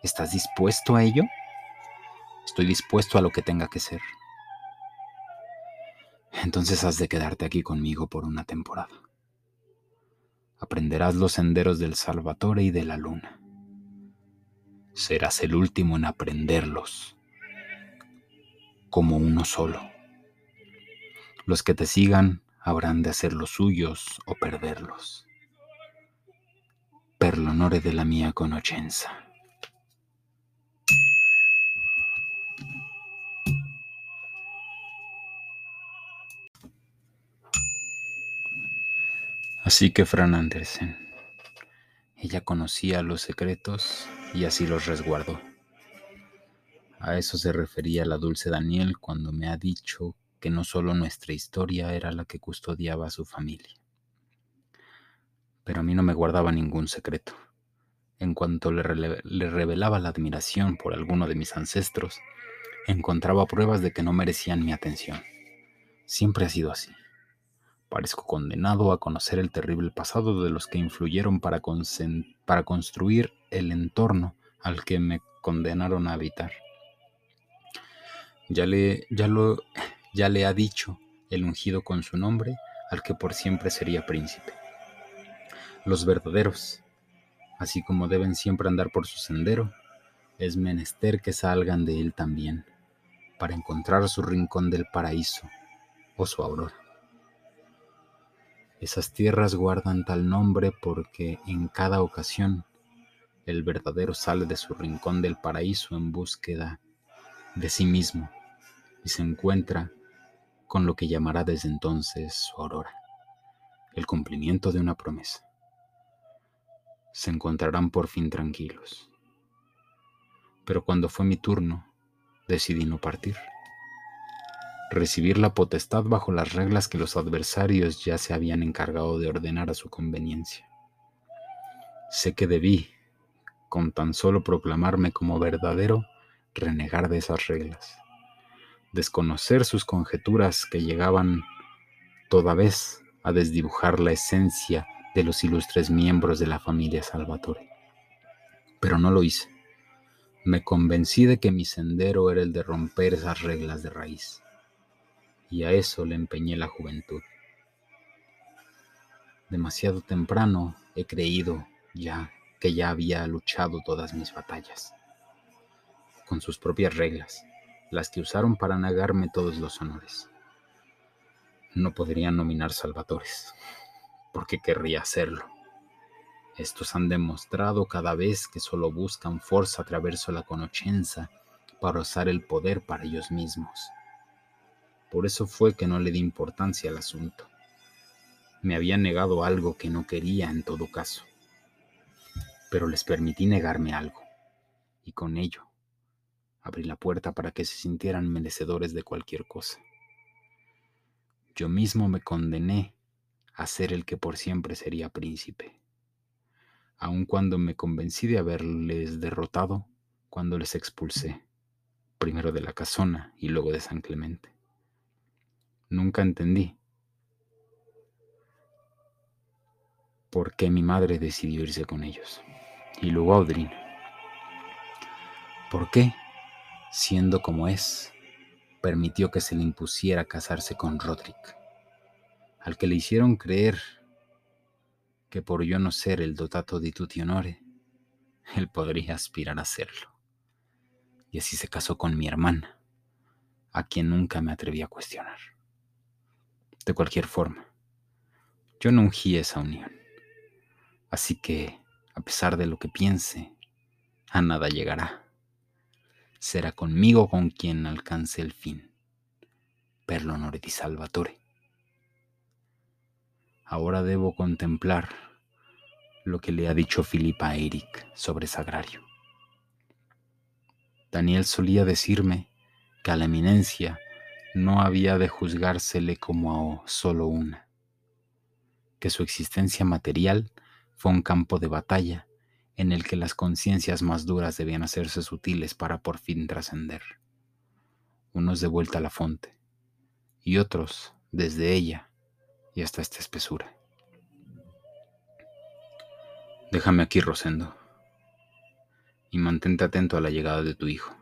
¿Estás dispuesto a ello? Estoy dispuesto a lo que tenga que ser. Entonces has de quedarte aquí conmigo por una temporada. Aprenderás los senderos del Salvatore y de la luna serás el último en aprenderlos como uno solo. Los que te sigan habrán de hacer los suyos o perderlos. Per l'onore de la mia conoscenza. Así que Fran Andersen, ella conocía los secretos y así los resguardó. A eso se refería la dulce Daniel cuando me ha dicho que no solo nuestra historia era la que custodiaba a su familia. Pero a mí no me guardaba ningún secreto. En cuanto le, le revelaba la admiración por alguno de mis ancestros, encontraba pruebas de que no merecían mi atención. Siempre ha sido así. Parezco condenado a conocer el terrible pasado de los que influyeron para, construir el entorno al que me condenaron a habitar. Ya le ha dicho el ungido con su nombre al que por siempre sería príncipe. Los verdaderos, así como deben siempre andar por su sendero, es menester que salgan de él también, para encontrar su rincón del paraíso o su aurora. Esas tierras guardan tal nombre porque en cada ocasión el verdadero sale de su rincón del paraíso en búsqueda de sí mismo y se encuentra con lo que llamará desde entonces su aurora, el cumplimiento de una promesa. Se encontrarán por fin tranquilos. Pero cuando fue mi turno, decidí no partir recibir la potestad bajo las reglas que los adversarios ya se habían encargado de ordenar a su conveniencia. Sé que debí, con tan solo proclamarme como verdadero, renegar de esas reglas, desconocer sus conjeturas que llegaban toda vez a desdibujar la esencia de los ilustres miembros de la familia Salvatore. Pero no lo hice. Me convencí de que mi sendero era el de romper esas reglas de raíz y a eso le empeñé la juventud. Demasiado temprano he creído ya que ya había luchado todas mis batallas, con sus propias reglas, las que usaron para negarme todos los honores. No podrían nominar salvadores, porque querría hacerlo. Estos han demostrado cada vez que solo buscan fuerza attraverso la conoscenza para usar el poder para ellos mismos por eso fue que no le di importancia al asunto. Me había negado algo que no quería en todo caso. Pero les permití negarme algo, y con ello abrí la puerta para que se sintieran merecedores de cualquier cosa. Yo mismo me condené a ser el que por siempre sería príncipe. Aun cuando me convencí de haberles derrotado, cuando les expulsé, primero de la casona y luego de San Clemente. Nunca entendí por qué mi madre decidió irse con ellos. Y luego Audrina. ¿Por qué, siendo como es, permitió que se le impusiera casarse con Roderick, al que le hicieron creer que por yo no ser el dotato di tutti honore, él podría aspirar a serlo. Y así se casó con mi hermana, a quien nunca me atreví a cuestionar. De cualquier forma, yo no ungí esa unión. Así que, a pesar de lo que piense, a nada llegará. Será conmigo con quien alcance el fin. Per l'onore di Salvatore. Ahora debo contemplar lo que le ha dicho Filipa a Eric sobre Sagrario. Daniel solía decirme que a la eminencia no había de juzgársele como a solo una, que su existencia material fue un campo de batalla en el que las conciencias más duras debían hacerse sutiles para por fin trascender. Unos de vuelta a la fonte y otros desde ella y hasta esta espesura. Déjame aquí, Rosendo, y mantente atento a la llegada de tu hijo.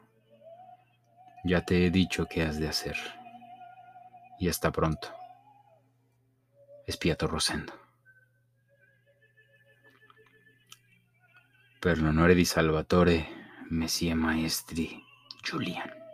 Ya te he dicho qué has de hacer. Y hasta pronto. Espiato Rosendo. Per l'onore di Salvatore, Messie Maestri, Julian.